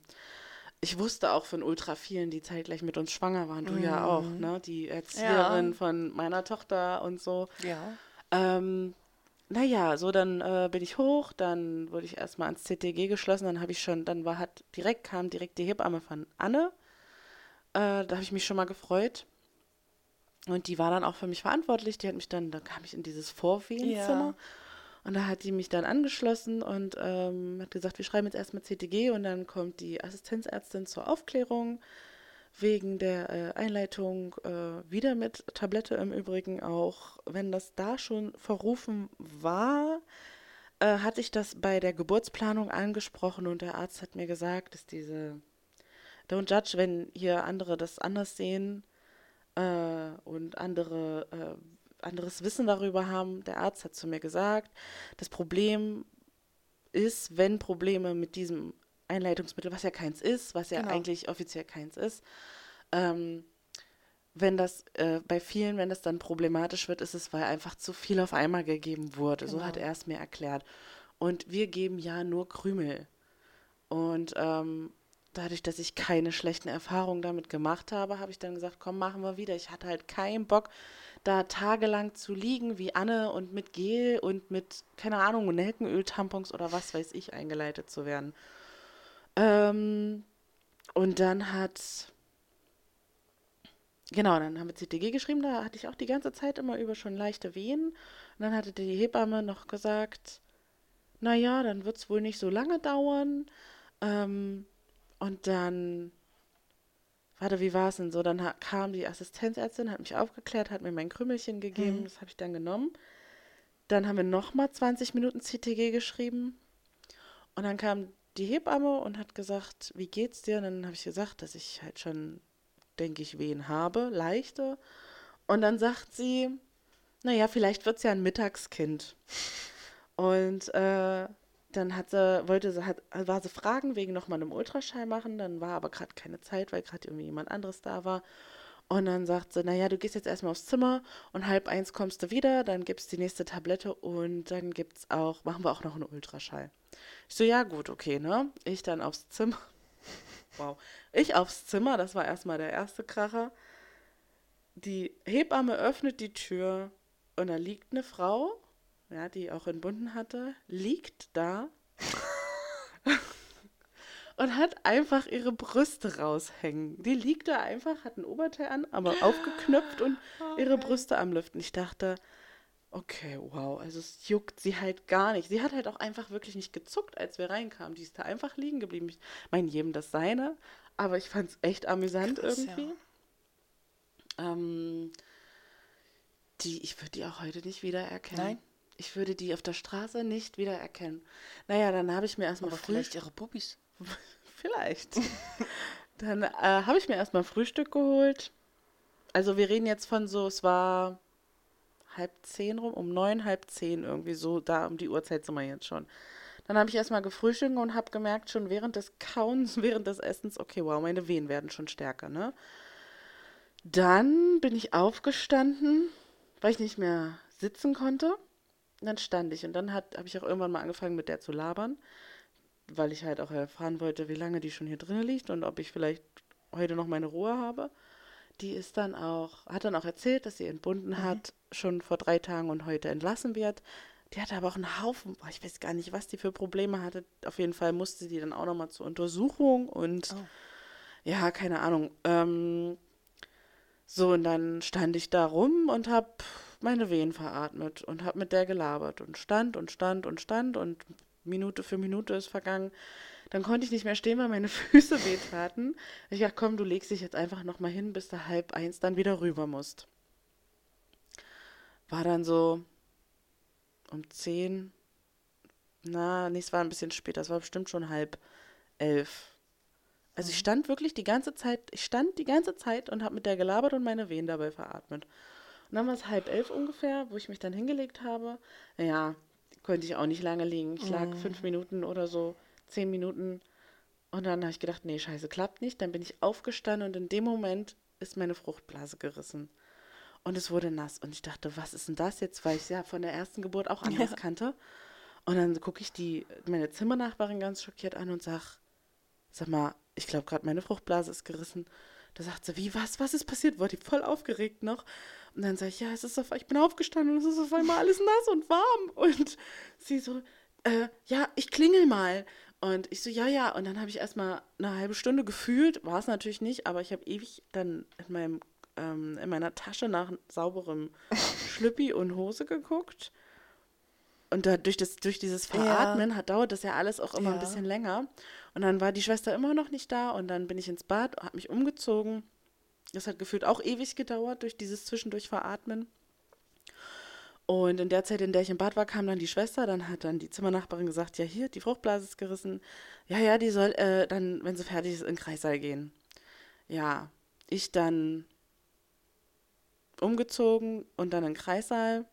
ich wusste auch von ultra vielen, die zeitgleich mit uns schwanger waren. Du mhm. ja auch, ne? Die Erzieherin ja. von meiner Tochter und so. Ja. Ähm, naja, so dann äh, bin ich hoch, dann wurde ich erstmal ans CTG geschlossen, dann habe ich schon, dann war hat direkt, kam direkt die Hebamme von Anne. Äh, da habe ich mich schon mal gefreut. Und die war dann auch für mich verantwortlich. Die hat mich dann, da kam ich in dieses Vorwehenzimmer. Ja. Und da hat die mich dann angeschlossen und ähm, hat gesagt, wir schreiben jetzt erstmal CTG und dann kommt die Assistenzärztin zur Aufklärung wegen der äh, Einleitung äh, wieder mit Tablette im Übrigen auch. Wenn das da schon verrufen war, äh, hatte ich das bei der Geburtsplanung angesprochen und der Arzt hat mir gesagt, dass diese Don't judge, wenn hier andere das anders sehen äh, und andere äh, anderes Wissen darüber haben. Der Arzt hat zu mir gesagt, das Problem ist, wenn Probleme mit diesem Einleitungsmittel, was ja keins ist, was ja Genau. eigentlich offiziell keins ist. Ähm, wenn das äh, bei vielen, wenn das dann problematisch wird, ist es, weil einfach zu viel auf einmal gegeben wurde. So Genau. hat er es mir erklärt. Und wir geben ja nur Krümel. Und ähm, dadurch, dass ich keine schlechten Erfahrungen damit gemacht habe, habe ich dann gesagt, komm, machen wir wieder. Ich hatte halt keinen Bock, da tagelang zu liegen wie Anne und mit Gel und mit, keine Ahnung, Nelkenöl, Tampons oder was weiß ich, eingeleitet zu werden. Ähm, und dann hat, genau, dann haben wir CTG geschrieben, da hatte ich auch die ganze Zeit immer über schon leichte Wehen. Und dann hatte die Hebamme noch gesagt, naja, dann wird es wohl nicht so lange dauern. Ähm, und dann, warte, wie war es denn so? Dann kam die Assistenzärztin, hat mich aufgeklärt, hat mir mein Krümmelchen gegeben, Mhm. das habe ich dann genommen. Dann haben wir nochmal 20 Minuten CTG geschrieben. Und dann kam die Hebamme und hat gesagt, wie geht's dir? Und dann habe ich gesagt, dass ich halt schon, denke ich, Wehen habe, leichte. Und dann sagt sie, naja, vielleicht wird es ja ein Mittagskind. Und äh, dann hat sie, wollte sie, hat, war sie fragen wegen nochmal einem Ultraschall machen, dann war aber gerade keine Zeit, weil gerade irgendwie jemand anderes da war. Und dann sagt sie, naja, du gehst jetzt erstmal aufs Zimmer und halb eins kommst du wieder, dann gibt's die nächste Tablette und dann gibt's auch, machen wir auch noch einen Ultraschall. Ich so, ja gut, okay, ne? Ich dann aufs Zimmer. Wow. Ich aufs Zimmer, das war erstmal der erste Kracher. Die Hebamme öffnet die Tür und da liegt eine Frau, ja, die auch entbunden hatte, liegt da und hat einfach ihre Brüste raushängen. Die liegt da einfach, hat ein Oberteil an, aber aufgeknöpft und ihre Brüste am Lüften. Ich dachte, okay, wow, also es juckt sie halt gar nicht. Sie hat halt auch einfach wirklich nicht gezuckt, als wir reinkamen. Die ist da einfach liegen geblieben. Ich meine, jedem das seine, aber ich fand es echt amüsant Krass, irgendwie. Ähm, die, ich würde die auch heute nicht wiedererkennen. Nein? Ich würde die auf der Straße nicht wiedererkennen. Naja, dann habe ich mir erstmal Aber vielleicht ihre Bubis. Vielleicht. Dann äh, habe ich mir erstmal Frühstück geholt. Also wir reden jetzt von so, es war halb zehn rum, um neun, halb zehn irgendwie so, da um die Uhrzeit sind wir jetzt schon. Dann habe ich erstmal gefrühstückt und habe gemerkt, schon während des Kauens, während des Essens, okay, wow, meine Wehen werden schon stärker, ne? Dann bin ich aufgestanden, weil ich nicht mehr sitzen konnte. Und dann stand ich und dann habe ich auch irgendwann mal angefangen mit der zu labern weil ich halt auch erfahren wollte, wie lange die schon hier drin liegt und ob ich vielleicht heute noch meine Ruhe habe. Die ist dann auch, hat dann auch erzählt, dass sie entbunden hat, schon vor drei Tagen und heute entlassen wird. Die hatte aber auch einen Haufen, boah, ich weiß gar nicht, was die für Probleme hatte. Auf jeden Fall musste die dann auch nochmal zur Untersuchung und Oh. ja, keine Ahnung. Ähm, so, und dann stand ich da rum und habe meine Wehen veratmet und habe mit der gelabert und stand und stand und stand und Minute für Minute ist vergangen. Dann konnte ich nicht mehr stehen, weil meine Füße wehtaten. Ich dachte, komm, du legst dich jetzt einfach nochmal hin, bis du halb eins dann wieder rüber musst. War dann so um zehn, na, nee, es war ein bisschen später, es war bestimmt schon halb elf. Also ich stand wirklich die ganze Zeit, ich stand die ganze Zeit und habe mit der gelabert und meine Wehen dabei veratmet. Und dann war es halb elf ungefähr, wo ich mich dann hingelegt habe. Ja, konnte ich auch nicht lange liegen. Ich lag fünf Minuten oder so, zehn Minuten. Und dann habe ich gedacht, nee, scheiße, klappt nicht. Dann bin ich aufgestanden und in dem Moment ist meine Fruchtblase gerissen. Und es wurde nass. Und ich dachte, was ist denn das jetzt? Weil ich es ja von der ersten Geburt auch anders kannte. Und dann gucke ich die, meine Zimmernachbarin ganz schockiert an und sag, sag mal, ich glaube gerade meine Fruchtblase ist gerissen. Da sagt sie, wie, was, was ist passiert? War die voll aufgeregt noch. Und dann sage ich, ja, es ist auf, ich bin aufgestanden und es ist auf einmal alles nass und warm. Und sie so, äh, ja, ich klingel mal. Und ich so, ja, ja. Und dann habe ich erstmal eine halbe Stunde gefühlt, war es natürlich nicht, aber ich habe ewig dann in meinem ähm, in meiner Tasche nach sauberem Schlüppi und Hose geguckt. Und da durch, das, durch dieses Veratmen hat, dauert das ja alles auch immer ein Ja. bisschen länger. Und dann war die Schwester immer noch nicht da und dann bin ich ins Bad, habe mich umgezogen. Das hat gefühlt auch ewig gedauert durch dieses zwischendurch Veratmen. Und in der Zeit, in der ich im Bad war, kam dann die Schwester, dann hat dann die Zimmernachbarin gesagt, ja hier, die Fruchtblase ist gerissen. Ja, ja, die soll äh, dann, wenn sie fertig ist, in den Kreissaal gehen. Ja, ich dann umgezogen und dann in den Kreissaal.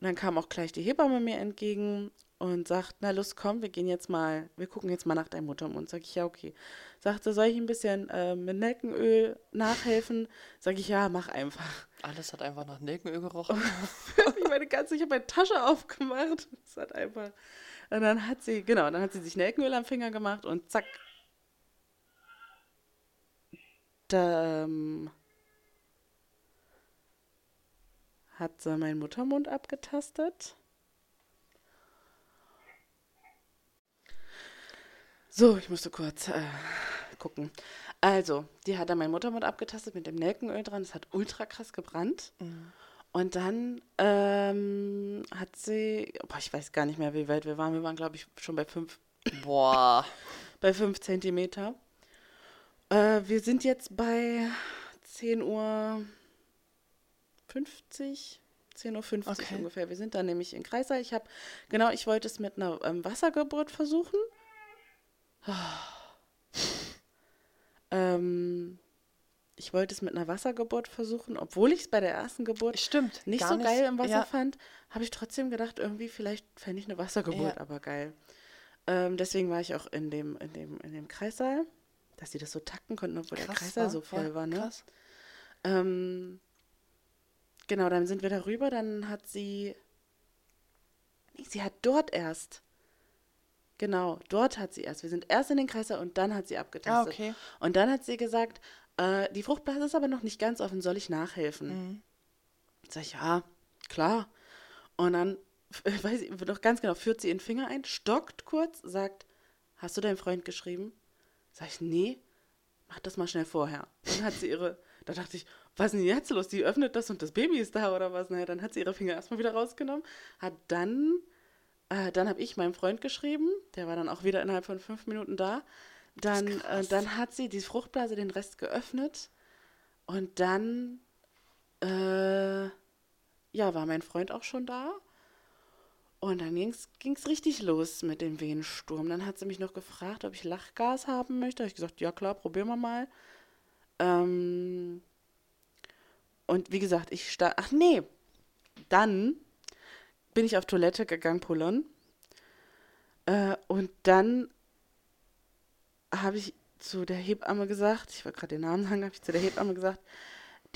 dann kam auch gleich die Hebamme mir entgegen und sagt, na los, komm, wir gehen jetzt mal, wir gucken jetzt mal nach deinem Muttermund. Sag ich, ja, okay. Sagte, soll ich ein bisschen äh, mit Nelkenöl nachhelfen? Sag ich, ja, mach einfach. Alles hat einfach nach Nelkenöl gerochen. ich meine ganze, ich habe meine Tasche aufgemacht. Das hat einfach. Und dann hat sie, genau, dann hat sie sich Nelkenöl am Finger gemacht und zack. Da ähm, hat sie meinen Muttermund abgetastet. So, ich musste kurz äh, gucken. Also, die hat dann meinen Muttermund abgetastet mit dem Nelkenöl dran. Das hat ultra krass gebrannt. Mhm. Und dann ähm, hat sie, boah, ich weiß gar nicht mehr, wie weit wir waren. Wir waren, glaube ich, schon bei fünf. Boah. bei fünf Zentimeter. Äh, wir sind jetzt bei 10 Uhr 50, 10.50 Uhr okay. ungefähr. Wir sind da nämlich in Kreissaal. Ich habe, genau, ich wollte es mit einer ähm, Wassergeburt versuchen. ähm, ich wollte es mit einer Wassergeburt versuchen, obwohl ich es bei der ersten Geburt Stimmt, nicht so nicht, geil im Wasser ja. fand, habe ich trotzdem gedacht, irgendwie vielleicht fände ich eine Wassergeburt ja. aber geil. Ähm, deswegen war ich auch in dem, in dem, in dem Kreissaal, dass sie das so takten konnten, obwohl krass der Kreissaal war. so voll ja, war, ne? Ähm, genau, dann sind wir darüber, dann hat sie. Nee, sie hat dort erst Genau, dort hat sie erst. Wir sind erst in den Kreislauf und dann hat sie abgetastet. Ah, okay. Und dann hat sie gesagt, äh, die Fruchtblase ist aber noch nicht ganz offen, soll ich nachhelfen? Mhm. Sag ich, ja, klar. Und dann, weiß ich noch ganz genau, führt sie ihren Finger ein, stockt kurz, sagt, hast du deinem Freund geschrieben? Sag ich, nee, mach das mal schnell vorher. Dann hat sie ihre, da dachte ich, was ist denn jetzt los? Die öffnet das und das Baby ist da oder was? Naja, dann hat sie ihre Finger erstmal wieder rausgenommen, hat dann äh, dann habe ich meinem Freund geschrieben, der war dann auch wieder innerhalb von fünf Minuten da. Dann, äh, dann hat sie die Fruchtblase den Rest geöffnet und dann äh, ja, war mein Freund auch schon da. Und dann ging es richtig los mit dem Wehensturm. Dann hat sie mich noch gefragt, ob ich Lachgas haben möchte. Habe ich gesagt, ja klar, probieren wir mal. Ähm, und wie gesagt, ich stand. Ach nee, dann bin ich auf Toilette gegangen, pullern. Äh, und dann habe ich zu der Hebamme gesagt, ich wollte gerade den Namen sagen, habe ich zu der Hebamme gesagt,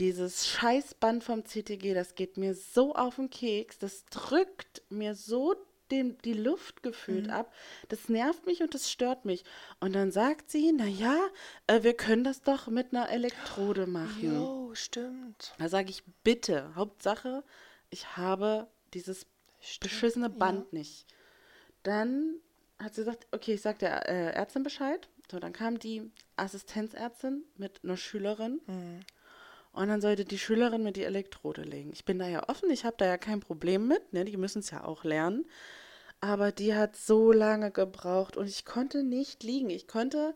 dieses Scheißband vom CTG, das geht mir so auf den Keks, das drückt mir so den, die Luft gefühlt mhm. ab. Das nervt mich und das stört mich. Und dann sagt sie, naja, äh, wir können das doch mit einer Elektrode machen. Jo, stimmt. Da sage ich, bitte, Hauptsache, ich habe dieses Stimmt, beschissene Band ja. nicht. Dann hat sie gesagt, okay, ich sag der äh, Ärztin Bescheid. So, dann kam die Assistenzärztin mit einer Schülerin. Mhm. Und dann sollte die Schülerin mir die Elektrode legen. Ich bin da ja offen, ich habe da ja kein Problem mit. Ne? Die müssen es ja auch lernen. Aber die hat so lange gebraucht und ich konnte nicht liegen. Ich konnte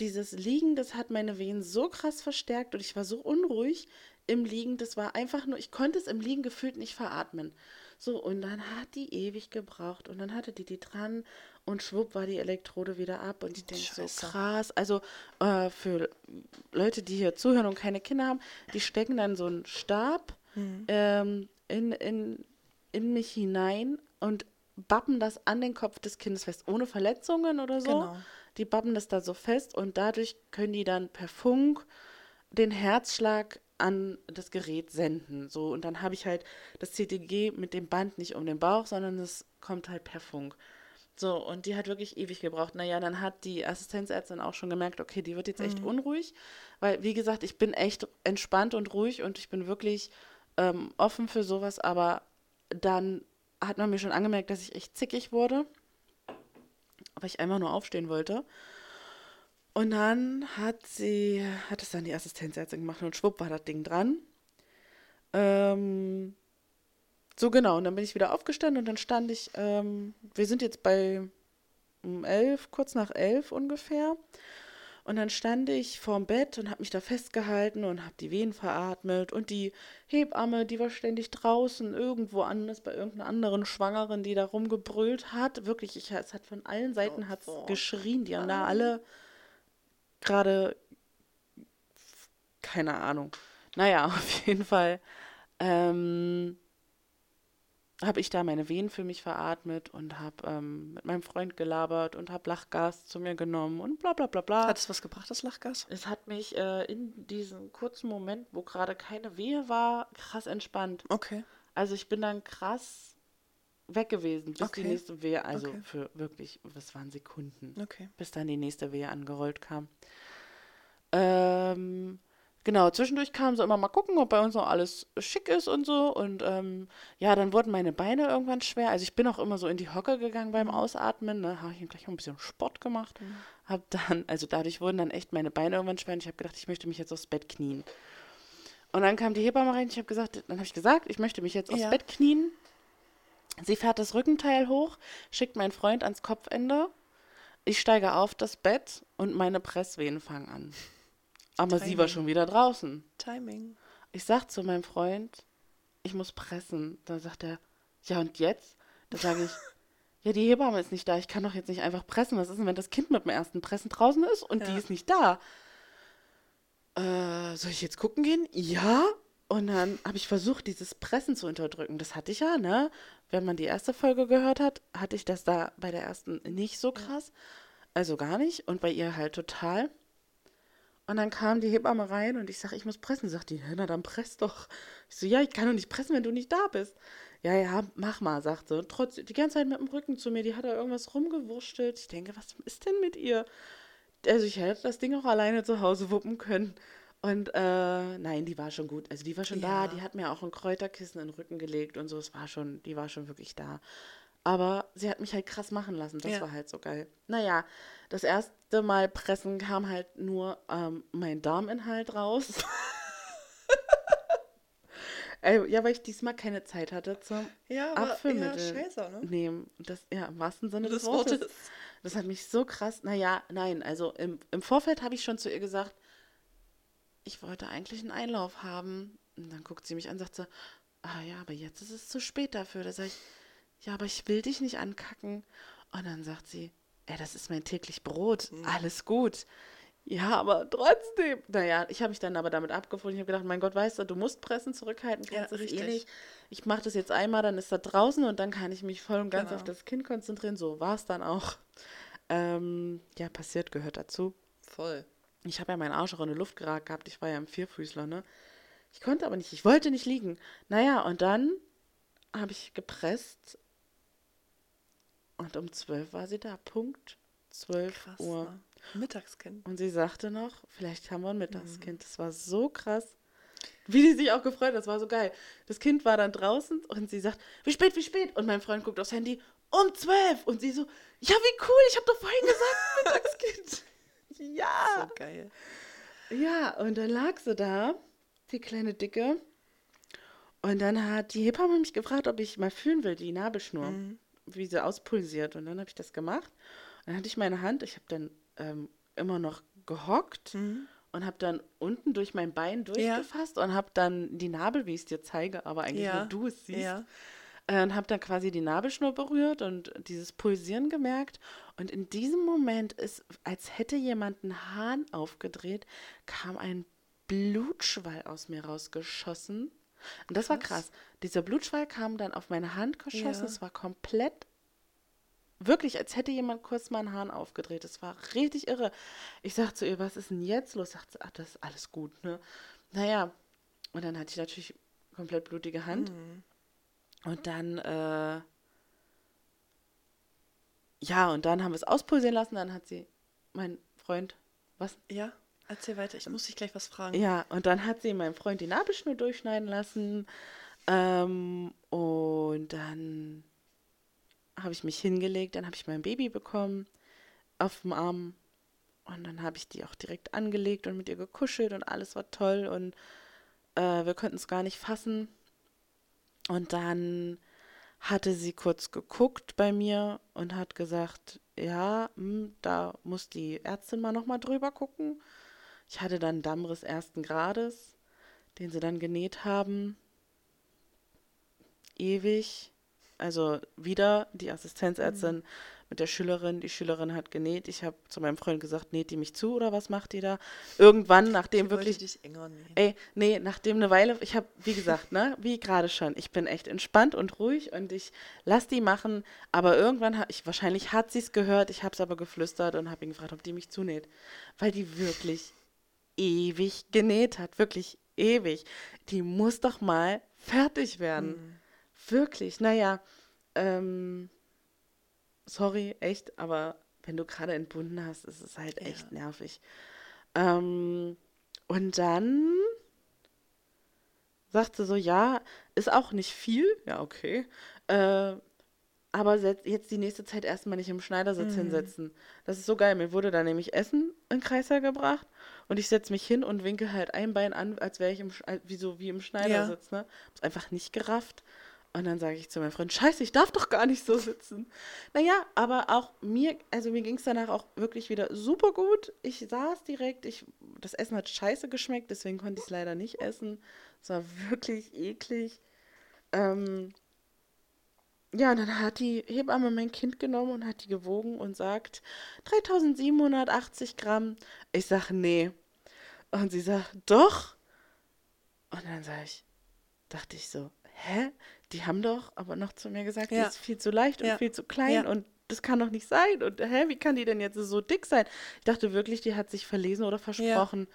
dieses Liegen, das hat meine Venen so krass verstärkt und ich war so unruhig im Liegen. Das war einfach nur, ich konnte es im Liegen gefühlt nicht veratmen. So, und dann hat die ewig gebraucht und dann hatte die die dran und schwupp war die Elektrode wieder ab und ich denke so krass. Also äh, für Leute, die hier zuhören und keine Kinder haben, die stecken dann so einen Stab mhm. ähm, in, in, in mich hinein und bappen das an den Kopf des Kindes fest, ohne Verletzungen oder so. Genau. Die bappen das da so fest und dadurch können die dann per Funk den Herzschlag an das Gerät senden. So, und dann habe ich halt das CTG mit dem Band nicht um den Bauch, sondern es kommt halt per Funk. So, und die hat wirklich ewig gebraucht. Naja, dann hat die Assistenzärztin auch schon gemerkt, okay, die wird jetzt echt mhm. unruhig, weil, wie gesagt, ich bin echt entspannt und ruhig und ich bin wirklich ähm, offen für sowas, aber dann hat man mir schon angemerkt, dass ich echt zickig wurde, weil ich einfach nur aufstehen wollte. Und dann hat sie, hat es dann die Assistenzärztin gemacht und schwupp war das Ding dran. Ähm, so genau, und dann bin ich wieder aufgestanden und dann stand ich, ähm, wir sind jetzt bei um elf, kurz nach elf ungefähr. Und dann stand ich vorm Bett und habe mich da festgehalten und habe die Wehen veratmet. Und die Hebamme, die war ständig draußen, irgendwo anders, bei irgendeiner anderen Schwangeren, die da rumgebrüllt hat. Wirklich, ich, es hat von allen Seiten oh, hat's geschrien. Die haben da alle gerade, keine Ahnung. Naja, auf jeden Fall. Ähm, habe ich da meine Wehen für mich veratmet und habe ähm, mit meinem Freund gelabert und habe Lachgas zu mir genommen und bla bla bla bla. Hat es was gebracht, das Lachgas? Es hat mich äh, in diesem kurzen Moment, wo gerade keine Wehe war, krass entspannt. Okay. Also ich bin dann krass weg gewesen, bis Okay. die nächste Wehe, also Okay. für wirklich, was waren Sekunden, Okay. bis dann die nächste Wehe angerollt kam. Ähm, genau, zwischendurch kam so immer mal gucken, ob bei uns noch alles schick ist und so. Und ähm, ja, dann wurden meine Beine irgendwann schwer. Also ich bin auch immer so in die Hocke gegangen beim Ausatmen. Ne? Habe ich gleich mal ein bisschen Sport gemacht. Hab dann, also dadurch wurden dann echt meine Beine irgendwann schwer. Und ich habe gedacht, ich möchte mich jetzt aufs Bett knien. Und dann kam die Hebamme rein. Ich habe gesagt, dann habe ich gesagt, ich möchte mich jetzt aufs Ja. Bett knien. Sie fährt das Rückenteil hoch, schickt meinen Freund ans Kopfende. Ich steige auf das Bett und meine Presswehen fangen an. Aber sie war Timing. schon wieder draußen. Timing. Ich sag zu meinem Freund, ich muss pressen. Da sagt er, ja und jetzt? Da sage ich, ja, die Hebamme ist nicht da. Ich kann doch jetzt nicht einfach pressen. Was ist denn, wenn das Kind mit dem ersten Pressen draußen ist und die Ja. ist nicht da? Äh, soll ich jetzt gucken gehen? Ja. Und dann habe ich versucht, dieses Pressen zu unterdrücken. Das hatte ich ja, ne? Wenn man die erste Folge gehört hat, hatte ich das da bei der ersten nicht so krass. Also gar nicht. Und bei ihr halt total. Und dann kam die Hebamme rein und ich sage, ich muss pressen. Sagt die, "Hä, na dann press doch. Ich so, ja, ich kann doch nicht pressen, wenn du nicht da bist. Ja, ja, mach mal, sagt sie. Und trotzdem, die ganze Zeit mit dem Rücken zu mir, die hat da irgendwas rumgewurschtelt. Ich denke, was ist denn mit ihr? Also ich hätte das Ding auch alleine zu Hause wuppen können. Und äh, nein, die war schon gut. Also die war schon da. Ja. Die hat mir auch ein Kräuterkissen in den Rücken gelegt und so. Es war schon, die war schon wirklich da. Aber sie hat mich halt krass machen lassen. Das Ja. war halt so geil. Naja, das erste Mal pressen kam halt nur ähm, mein Darminhalt raus. Ey, ja, weil ich diesmal keine Zeit hatte zum Ja, aber Abführmittel ja, scheiße, ne? nehmen. Das, ja, im wahrsten Sinne des, Des Wortes. Wortes. Das hat mich so krass. Naja, nein, also im, im Vorfeld habe ich schon zu ihr gesagt, ich wollte eigentlich einen Einlauf haben. Und dann guckt sie mich an und sagt so, ah ja, aber jetzt ist es zu spät dafür. Da sage ich, ja, aber ich will dich nicht ankacken. Und dann sagt sie, ey, das ist mein täglich Brot, alles gut. Ja, aber trotzdem. Naja, ich habe mich dann aber damit abgefunden. Ich habe gedacht, mein Gott, weißt du, du musst pressen, zurückhalten, Ja, kannst es eh richtig. nicht. Ich mache das jetzt einmal, dann ist er draußen und dann kann ich mich voll und ganz Genau. auf das Kind konzentrieren. So war es dann auch. Ähm, ja, passiert, gehört dazu. Voll. Ich habe ja meinen Arsch auch in die Luft geragt gehabt. Ich war ja im Vierfüßler, ne? Ich konnte aber nicht. Ich wollte nicht liegen. Naja, und dann habe ich gepresst. Und um 12 war sie da. Punkt 12 Krass. Uhr. Ne? Mittagskind. Und sie sagte noch, vielleicht haben wir ein Mhm. Mittagskind. Das war so krass. Wie die sich auch gefreut hat, das war so geil. Das Kind war dann draußen und sie sagt, wie spät, wie spät? Und mein Freund guckt aufs Handy, um 12. Und sie so, ja, wie cool, ich habe doch vorhin gesagt, Mittagskind. Ja. So geil. Ja, und dann lag sie da, die kleine Dicke. Und dann hat die Hebamme mich gefragt, ob ich mal fühlen will, die Nabelschnur, Mhm. wie sie auspulsiert. Und dann habe ich das gemacht. Und dann hatte ich meine Hand, ich habe dann ähm, immer noch gehockt Mhm. und habe dann unten durch mein Bein durchgefasst und habe dann die Nabel, wie ich es dir zeige, aber eigentlich Ja. nur du es siehst, Ja. Äh, und habe dann quasi die Nabelschnur berührt und dieses Pulsieren gemerkt. Und in diesem Moment ist, als hätte jemand einen Hahn aufgedreht, kam ein Blutschwall aus mir rausgeschossen. Und das war Krass. krass. Dieser Blutschwall kam dann auf meine Hand geschossen. Ja. Es war komplett, wirklich, als hätte jemand kurz meinen Hahn aufgedreht. Es war richtig irre. Ich sag zu ihr, was ist denn jetzt los? Sagt sie, ach, das ist alles gut, ne? Naja, und dann hatte ich natürlich komplett blutige Hand. Mhm. Und dann, äh, ja, und dann haben wir es auspulsieren lassen. Dann hat sie, mein Freund, was? Ja, erzähl weiter. Ich muss dich gleich was fragen. Ja, und dann hat sie meinem Freund die Nabelschnur durchschneiden lassen. Ähm, und dann habe ich mich hingelegt, dann habe ich mein Baby bekommen auf dem Arm. Und dann habe ich die auch direkt angelegt und mit ihr gekuschelt und alles war toll und äh, wir konnten es gar nicht fassen. Und dann hatte sie kurz geguckt bei mir und hat gesagt, ja, hm, da muss die Ärztin mal nochmal drüber gucken. Ich hatte dann Dammriss ersten Grades, den sie dann genäht haben. Ewig. Also wieder die Assistenzärztin mit der Schülerin. Die Schülerin hat genäht. Ich habe zu meinem Freund gesagt, näht die mich zu oder was macht die da? Irgendwann, nachdem wirklich. dich enger nehmen. Ey, nee, nachdem eine Weile, ich habe, wie gesagt, ne, wie gerade schon, ich bin echt entspannt und ruhig und ich lass die machen, aber irgendwann hat ich, wahrscheinlich hat sie es gehört, ich habe es aber geflüstert und habe ihn gefragt, ob die mich zunäht, weil die wirklich ewig genäht hat, wirklich ewig. Die muss doch mal fertig werden. Mhm. Wirklich, naja, ähm, sorry, echt, aber wenn du gerade entbunden hast, ist es halt echt Ja. nervig. Ähm, und dann sagte so, ja, ist auch nicht viel, ja, okay, äh, aber jetzt die nächste Zeit erstmal nicht im Schneidersitz hinsetzen. Das ist so geil. Mir wurde da nämlich Essen in Kreißsaal gebracht und ich setze mich hin und winke halt ein Bein an, als wäre ich im, Sch- wie so wie im Schneidersitz, ne? Hab's einfach nicht gerafft. Und dann sage ich zu meinem Freund, scheiße, ich darf doch gar nicht so sitzen. Naja, aber auch mir, also mir ging es danach auch wirklich wieder super gut. Ich saß direkt, ich, das Essen hat scheiße geschmeckt, deswegen konnte ich es leider nicht essen. Es war wirklich eklig. Ähm, ja, und dann hat die Hebamme mein Kind genommen und hat die gewogen und sagt 3780 Gramm. Ich sag, nee. Und sie sagt, doch. Und dann sag ich, dachte ich so, hä? Die haben doch aber noch zu mir gesagt, die Ja. ist viel zu leicht und Ja. viel zu klein Ja. und das kann doch nicht sein. Und hä, wie kann die denn jetzt so dick sein? Ich dachte wirklich, die hat sich verlesen oder versprochen.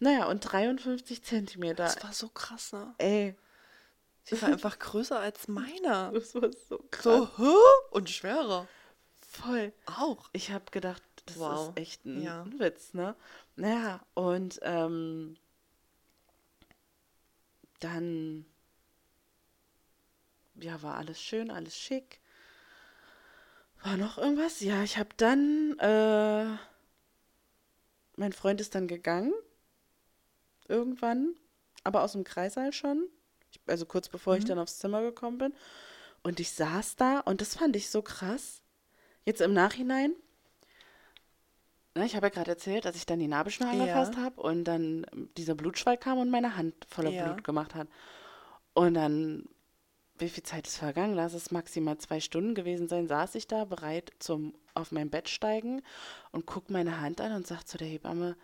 Naja, und 53 Zentimeter. Das war so krass, ne? Ey, Sie war einfach größer als meiner. das war so krass. So, hä? Und schwerer. Voll. Auch. Ich habe gedacht, das Wow. ist echt ein Ja. Witz, ne? Naja, und ähm, dann, ja, war alles schön, alles schick. War noch irgendwas? Ja, ich habe dann, äh, mein Freund ist dann gegangen, irgendwann, aber aus dem Kreissaal schon, also kurz bevor ich dann aufs Zimmer gekommen bin. Und ich saß da und das fand ich so krass. Jetzt im Nachhinein, ne, ich habe ja gerade erzählt, dass ich dann die Nabelschnur Ja. angefasst habe und dann dieser Blutschwall kam und meine Hand voller Ja. Blut gemacht hat. Und dann, wie viel Zeit ist vergangen? Lass es maximal zwei Stunden gewesen sein, saß ich da bereit zum auf mein Bett steigen und guck meine Hand an und sag zu der Hebamme,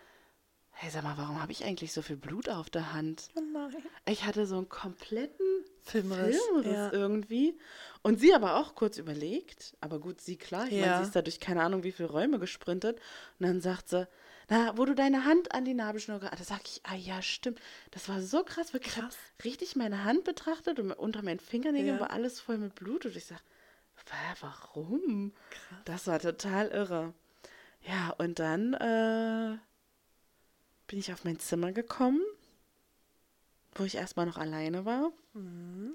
hey, sag mal, warum habe ich eigentlich so viel Blut auf der Hand? Oh nein. Ich hatte so einen kompletten Filmriss. Filmriss Ja. irgendwie. Und sie aber auch kurz überlegt, aber gut, sie klar, ich meine, Ja. sie ist da durch keine Ahnung wie viele Räume gesprintet. Und dann sagt sie, na, wo du deine Hand an die Nabelschnur gehabt Da sag ich, ah ja, stimmt. Das war so krass, wirklich. Krass. richtig meine Hand betrachtet und unter meinen Fingernägeln Ja. war alles voll mit Blut. Und ich sag, "Hä, warum? Das war total irre. Ja, und dann äh, bin ich auf mein Zimmer gekommen, wo ich erstmal noch alleine war. Mhm.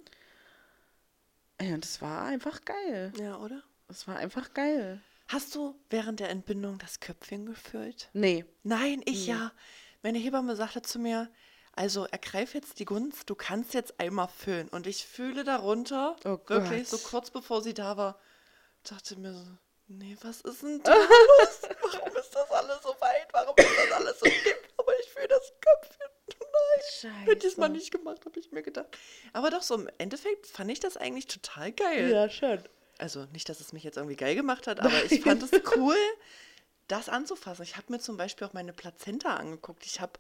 Ey, und es war einfach geil. Ja, oder? Es war einfach geil. Hast du während der Entbindung das Köpfchen gefüllt? Nee. Nein, ich ja. Meine Hebamme sagte zu mir, also ergreif jetzt die Gunst, du kannst jetzt einmal füllen. Und ich fühle darunter, Oh wirklich so kurz bevor sie da war, dachte mir so, nee, was ist denn da los? Warum ist das alles so weit? Warum ist das alles so dick? Aber ich fühle das Köpfchen. Nein, hätte ich es mal Scheiße. nicht gemacht, habe ich mir gedacht. Aber doch, so im Endeffekt fand ich das eigentlich total geil. Ja, schon. Also nicht, dass es mich jetzt irgendwie geil gemacht hat, aber ich fand es cool, das anzufassen. Ich habe mir zum Beispiel auch meine Plazenta angeguckt. Ich habe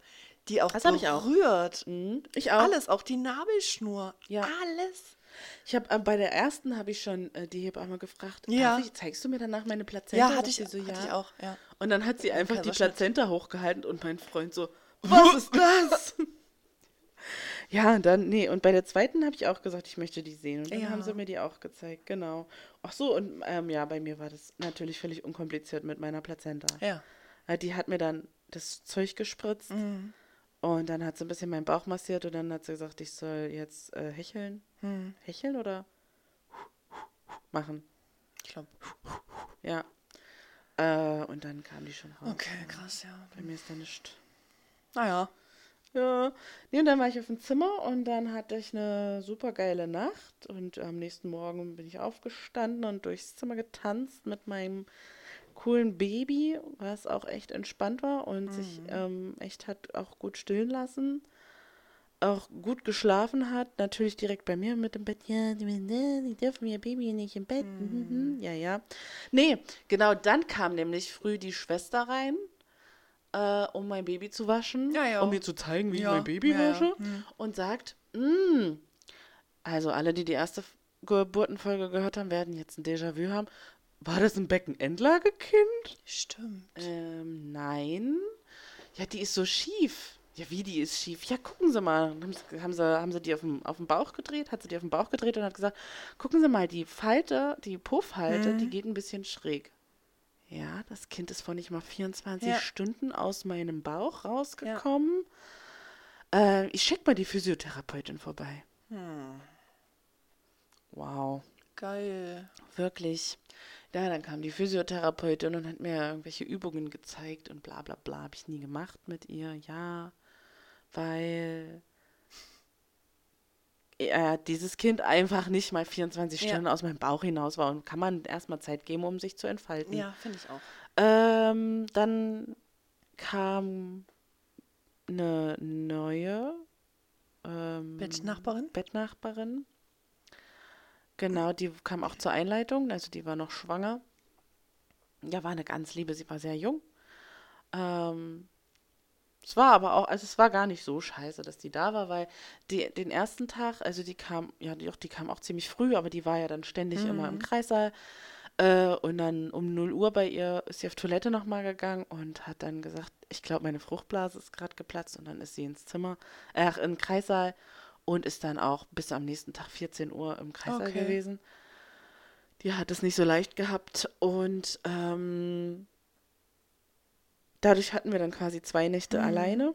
die auch Das hab ich auch. berührt. Mhm. Ich auch. Alles, auch die Nabelschnur. Ja. Alles. Ich habe äh, bei der ersten habe ich schon äh, die Hebamme gefragt, Ja. ich, zeigst du mir danach meine Plazenta? Ja, hatte ich, so, hatte ja. ich auch. Ja. Und dann hat sie einfach die. Plazenta hochgehalten und mein Freund so, was ist das? ja, und dann, nee, und bei der zweiten habe ich auch gesagt, ich möchte die sehen. Und dann Ja. haben sie mir die auch gezeigt, genau. Ach so, und ähm, ja, bei mir war das natürlich völlig unkompliziert mit meiner Plazenta. Ja. Äh, Die hat mir dann das Zeug gespritzt Mhm. und dann hat sie ein bisschen meinen Bauch massiert und dann hat sie gesagt, ich soll jetzt äh, hecheln. Hm. Hecheln oder machen? Ich glaube. Ja. Äh, und dann kam die schon raus. Okay, krass, ja. Bei mir ist da nichts. Naja. Ja. Nee, und dann war ich auf dem Zimmer und dann hatte ich eine super geile Nacht und am nächsten Morgen bin ich aufgestanden und durchs Zimmer getanzt mit meinem coolen Baby, was auch echt entspannt war und sich ähm, echt hat auch gut stillen lassen. auch gut geschlafen hat, natürlich direkt bei mir mit dem Bett. Ja, die, die dürfen ihr Baby nicht im Bett. Mhm. Ja, ja. Nee, genau, dann kam nämlich früh die Schwester rein, äh, um mein Baby zu waschen, Ja, ja. um mir zu zeigen, wie Ja, ich mein Baby wasche. Und sagt, "Mm." also alle, die die erste Geburtenfolge gehört haben, werden jetzt ein Déjà-vu haben. War das ein Beckenendlagekind? Stimmt. Ähm, nein. Ja, die ist so schief. Ja, wie die ist schief? Ja, gucken Sie mal. Haben sie, haben sie, haben sie die auf dem, auf dem Bauch gedreht? Hat sie die auf den Bauch gedreht und hat gesagt, gucken Sie mal, die Falte, die Puffhalte, Mhm. die geht ein bisschen schräg. Ja, das Kind ist vor nicht mal 24 Ja. Stunden aus meinem Bauch rausgekommen. Äh, ich schick mal die Physiotherapeutin vorbei. Hm. Wow. Geil. Wirklich. Ja, dann kam die Physiotherapeutin und hat mir irgendwelche Übungen gezeigt und bla bla bla. Habe ich nie gemacht mit ihr. Ja, weil ja, dieses Kind einfach nicht mal 24 Ja. Stunden aus meinem Bauch hinaus war. Und kann man erstmal Zeit geben, um sich zu entfalten. Ja, finde ich auch. Ähm, dann kam eine neue ähm, Bettnachbarin? Bettnachbarin. Genau, die kam auch zur Einleitung, also die war noch schwanger. Ja, war eine ganz liebe, sie war sehr jung. Ähm, es war aber auch, also es war gar nicht so scheiße, dass die da war, weil die, den ersten Tag, also die kam, ja, die, die kam auch ziemlich früh, aber die war ja dann ständig immer im Kreissaal. Äh, und dann um 0 Uhr bei ihr ist sie auf Toilette nochmal gegangen und hat dann gesagt, ich glaube, meine Fruchtblase ist gerade geplatzt. Und dann ist sie ins Zimmer, äh, in den Kreissaal und ist dann auch bis am nächsten Tag 14 Uhr im Kreissaal Okay. gewesen. Die hat es nicht so leicht gehabt und ähm, dadurch hatten wir dann quasi zwei Nächte alleine.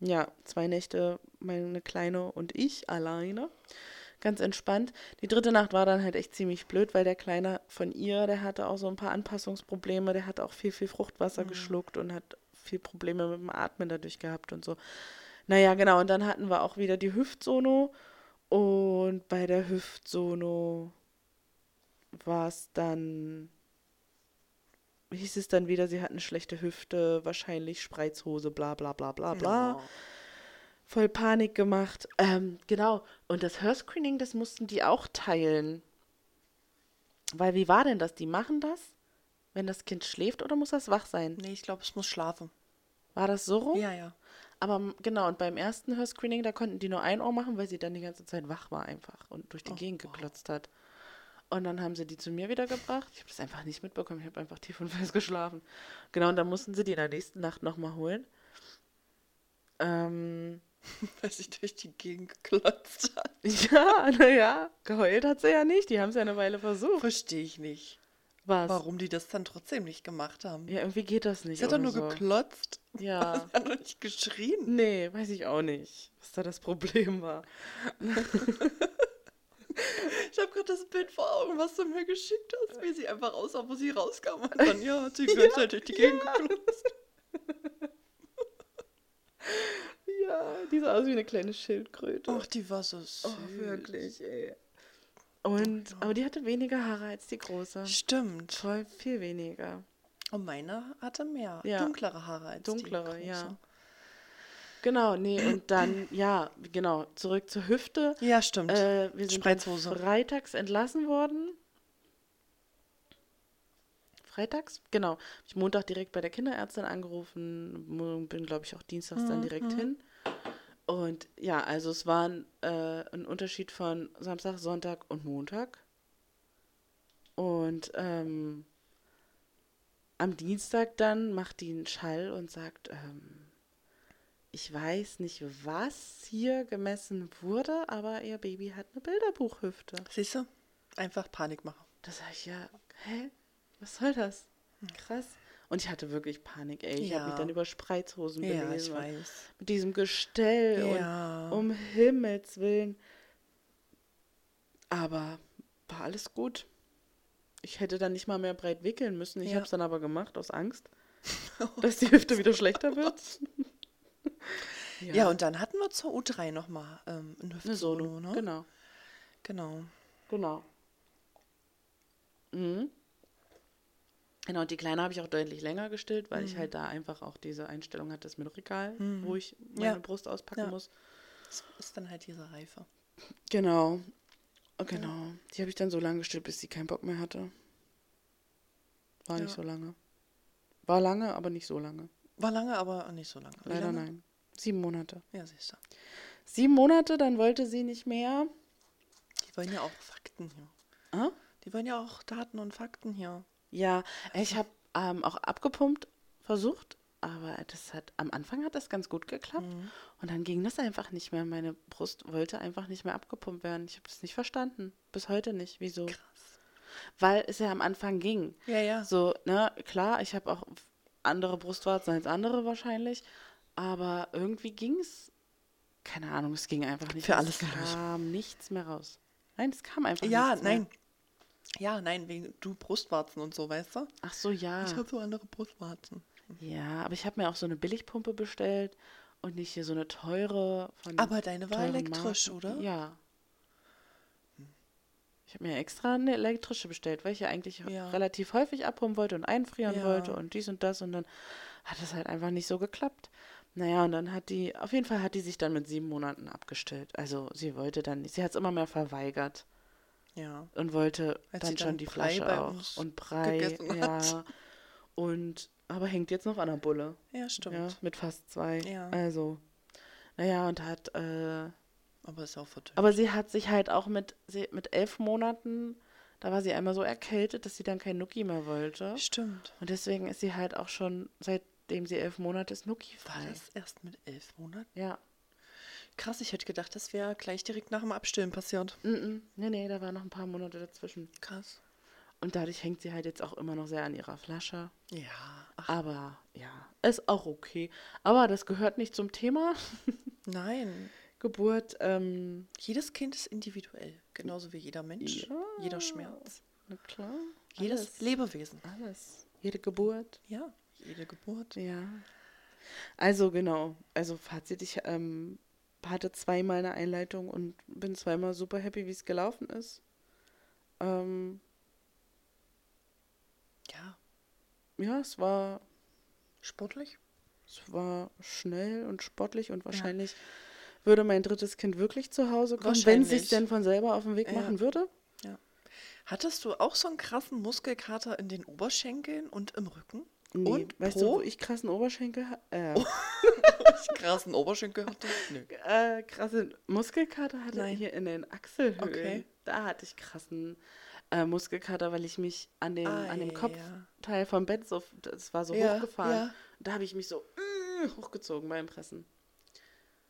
Ja, zwei Nächte, meine Kleine und ich alleine. Ganz entspannt. Die dritte Nacht war dann halt echt ziemlich blöd, weil der Kleine von ihr, der hatte auch so ein paar Anpassungsprobleme. Der hat auch viel, viel Fruchtwasser geschluckt und hat viel Probleme mit dem Atmen dadurch gehabt und so. Naja, genau. Und dann hatten wir auch wieder die Hüftsono. Und bei der Hüftsono war es dann, hieß es dann wieder, sie hat eine schlechte Hüfte, wahrscheinlich Spreizhose, bla bla bla bla bla. Oh. Voll Panik gemacht. Ähm, genau. Und das Hörscreening, das mussten die auch teilen. Weil wie war denn das? Die machen das, wenn das Kind schläft oder muss das wach sein? Nee, ich glaube, es muss schlafen. War das so rum? Ja, ja. Aber genau, und beim ersten Hörscreening, da konnten die nur ein Ohr machen, weil sie dann die ganze Zeit wach war einfach und durch die Gegend geklotzt hat. Und dann haben sie die zu mir wieder gebracht. Ich habe das einfach nicht mitbekommen. Ich habe einfach tief und fest geschlafen. Genau, und dann mussten sie die in der nächsten Nacht nochmal holen. Ähm, Weil sich durch die Gegend geklotzt hat. ja, naja, geheult hat sie ja nicht. Die haben es ja eine Weile versucht. Verstehe ich nicht. Was? Warum die das dann trotzdem nicht gemacht haben. Ja, irgendwie geht das nicht. Sie hat doch nur so. geklotzt. Ja. Sie hat doch nicht geschrien. Nee, weiß ich auch nicht, was da das Problem war. Ich habe gerade das Bild vor Augen, was du mir geschickt hast, wie sie einfach aussah, wo sie rauskam. Und dann, ja, hat sie Zeit durch die Gegend geklotzt. Ja, die sah aus wie eine kleine Schildkröte. Ach, die war so süß. Oh, wirklich, ey. Und, aber die hatte weniger Haare als die große. Stimmt. Voll viel weniger. Und meine hatte mehr, Ja. dunklere Haare als Dunklere, die ja. Genau, nee, und dann, ja, genau, zurück zur Hüfte. Ja, stimmt. Äh, wir sind freitags entlassen worden. Freitags? Genau. Ich Montag direkt bei der Kinderärztin angerufen, bin, glaube ich, auch dienstags dann direkt hin. Und ja, also es war ein, äh, ein Unterschied von Samstag, Sonntag und Montag. Und ähm, am Dienstag dann macht die einen Schall und sagt, ähm, ich weiß nicht, was hier gemessen wurde, aber ihr Baby hat eine Bilderbuchhüfte. Siehst du? Einfach Panik machen. Da sag ich, ja, hä? Was soll das? Krass. Und ich hatte wirklich Panik, ey. Ich habe Ja. mich dann über Spreizhosen Ja, belesen. ich und weiß. Mit diesem Gestell Ja. und um Himmels Willen. Aber war alles gut. Ich hätte dann nicht mal mehr breit wickeln müssen. Ich Ja. habe es dann aber gemacht aus Angst, dass die Hüfte wieder schlechter wird. Ja. und dann hatten wir zur U3 nochmal ähm, ein Sono. ne? Genau, Genau. genau. Mhm. Genau, und die Kleine habe ich auch deutlich länger gestillt, weil ich Mhm. halt da einfach auch diese Einstellung hatte, das mit Regal, Mhm. wo ich meine Ja. Brust auspacken Ja. muss. Das ist dann halt diese Reife. Genau. Oh, Genau. Die habe ich dann so lange gestillt, bis sie keinen Bock mehr hatte. War nicht Ja. so lange. War lange, aber nicht so lange. War lange, aber nicht so lange. Leider lange? nein. Sieben Monate. Ja, siehst du. Sieben Monate, dann wollte sie nicht mehr. Die wollen ja auch Fakten hier. Ah? Die wollen ja auch Daten und Fakten hier. Ja, ich habe ähm, auch abgepumpt versucht, aber das hat am Anfang hat das ganz gut geklappt Mhm. und dann ging das einfach nicht mehr. Meine Brust wollte einfach nicht mehr abgepumpt werden. Ich habe das nicht verstanden, bis heute nicht. Wieso? Krass. Weil es ja am Anfang ging. Ja, ja. So, ne, klar, ich habe auch andere Brustwarzen als andere wahrscheinlich, aber irgendwie ging es. Keine Ahnung, es ging einfach nicht. Für Es alles, ich. kam nichts mehr raus. Nein, es kam einfach Ja, nichts mehr. nein. Ja, nein, wegen du Brustwarzen und so, weißt du? Ach so, ja. Ich habe so andere Brustwarzen. Ja, aber ich habe mir auch so eine Billigpumpe bestellt und nicht hier so eine teure von Aber deine war elektrisch, Marken. oder? Ja. Ich habe mir extra eine elektrische bestellt, weil ich ja eigentlich Ja. relativ häufig abpumpen wollte und einfrieren Ja. wollte und dies und das und dann hat das halt einfach nicht so geklappt. Naja, und dann hat die, auf jeden Fall hat die sich dann mit sieben Monaten abgestellt. Also sie wollte dann nicht, sie hat es immer mehr verweigert Ja. und wollte dann sie schon dann die Brei Flasche auch und Brei, ja. hat. Und aber hängt jetzt noch an der Bulle. Ja, Ja, stimmt. mit fast zwei. Ja. Also, naja, und hat, äh, Aber ist auch verdünnt. aber sie hat sich halt auch mit, sie, mit elf Monaten, da war sie einmal so erkältet, dass sie dann kein Nuki mehr wollte. Stimmt. Und deswegen ist sie halt auch schon, seitdem sie elf Monate ist, War Nuki-frei. das erst mit elf Monaten? Ja. Krass, ich hätte gedacht, das wäre gleich direkt nach dem Abstillen passiert. Mm -mm. Nee, nee, da waren noch ein paar Monate dazwischen. Krass. Und dadurch hängt sie halt jetzt auch immer noch sehr an ihrer Flasche. Ja. Ach, Aber ja, ist auch okay. Aber das gehört nicht zum Thema nein. Geburt. Ähm, Jedes Kind ist individuell. Genauso wie jeder Mensch. Ja. Jeder Schmerz. na klar. Jedes alles. Lebewesen. Alles. Jede Geburt. Ja. Jede Geburt. Ja. Also genau. Also Fazit, ich ähm, hatte zweimal eine Einleitung und bin zweimal super happy, wie es gelaufen ist. Ähm, Ja. ja, es war, Sportlich? es war schnell und sportlich und wahrscheinlich würde mein drittes Kind wirklich zu Hause kommen, wenn es sich denn von selber auf den Weg Ja. machen würde. Hattest du auch so einen krassen Muskelkater in den Oberschenkeln und im Rücken? Nee, Und weißt Po? du, wo ich krassen Oberschenkel äh, Ich krassen Oberschenkel hatte? Nö. äh, krasse Muskelkater hatte Nein. hier in den Achselhöhlen. Okay. Da hatte ich krassen äh, Muskelkater, weil ich mich an dem, an dem Ah, Kopfteil vom Bett so, das war so Ja, hochgefahren. ja. Da habe ich mich so äh, hochgezogen beim Pressen.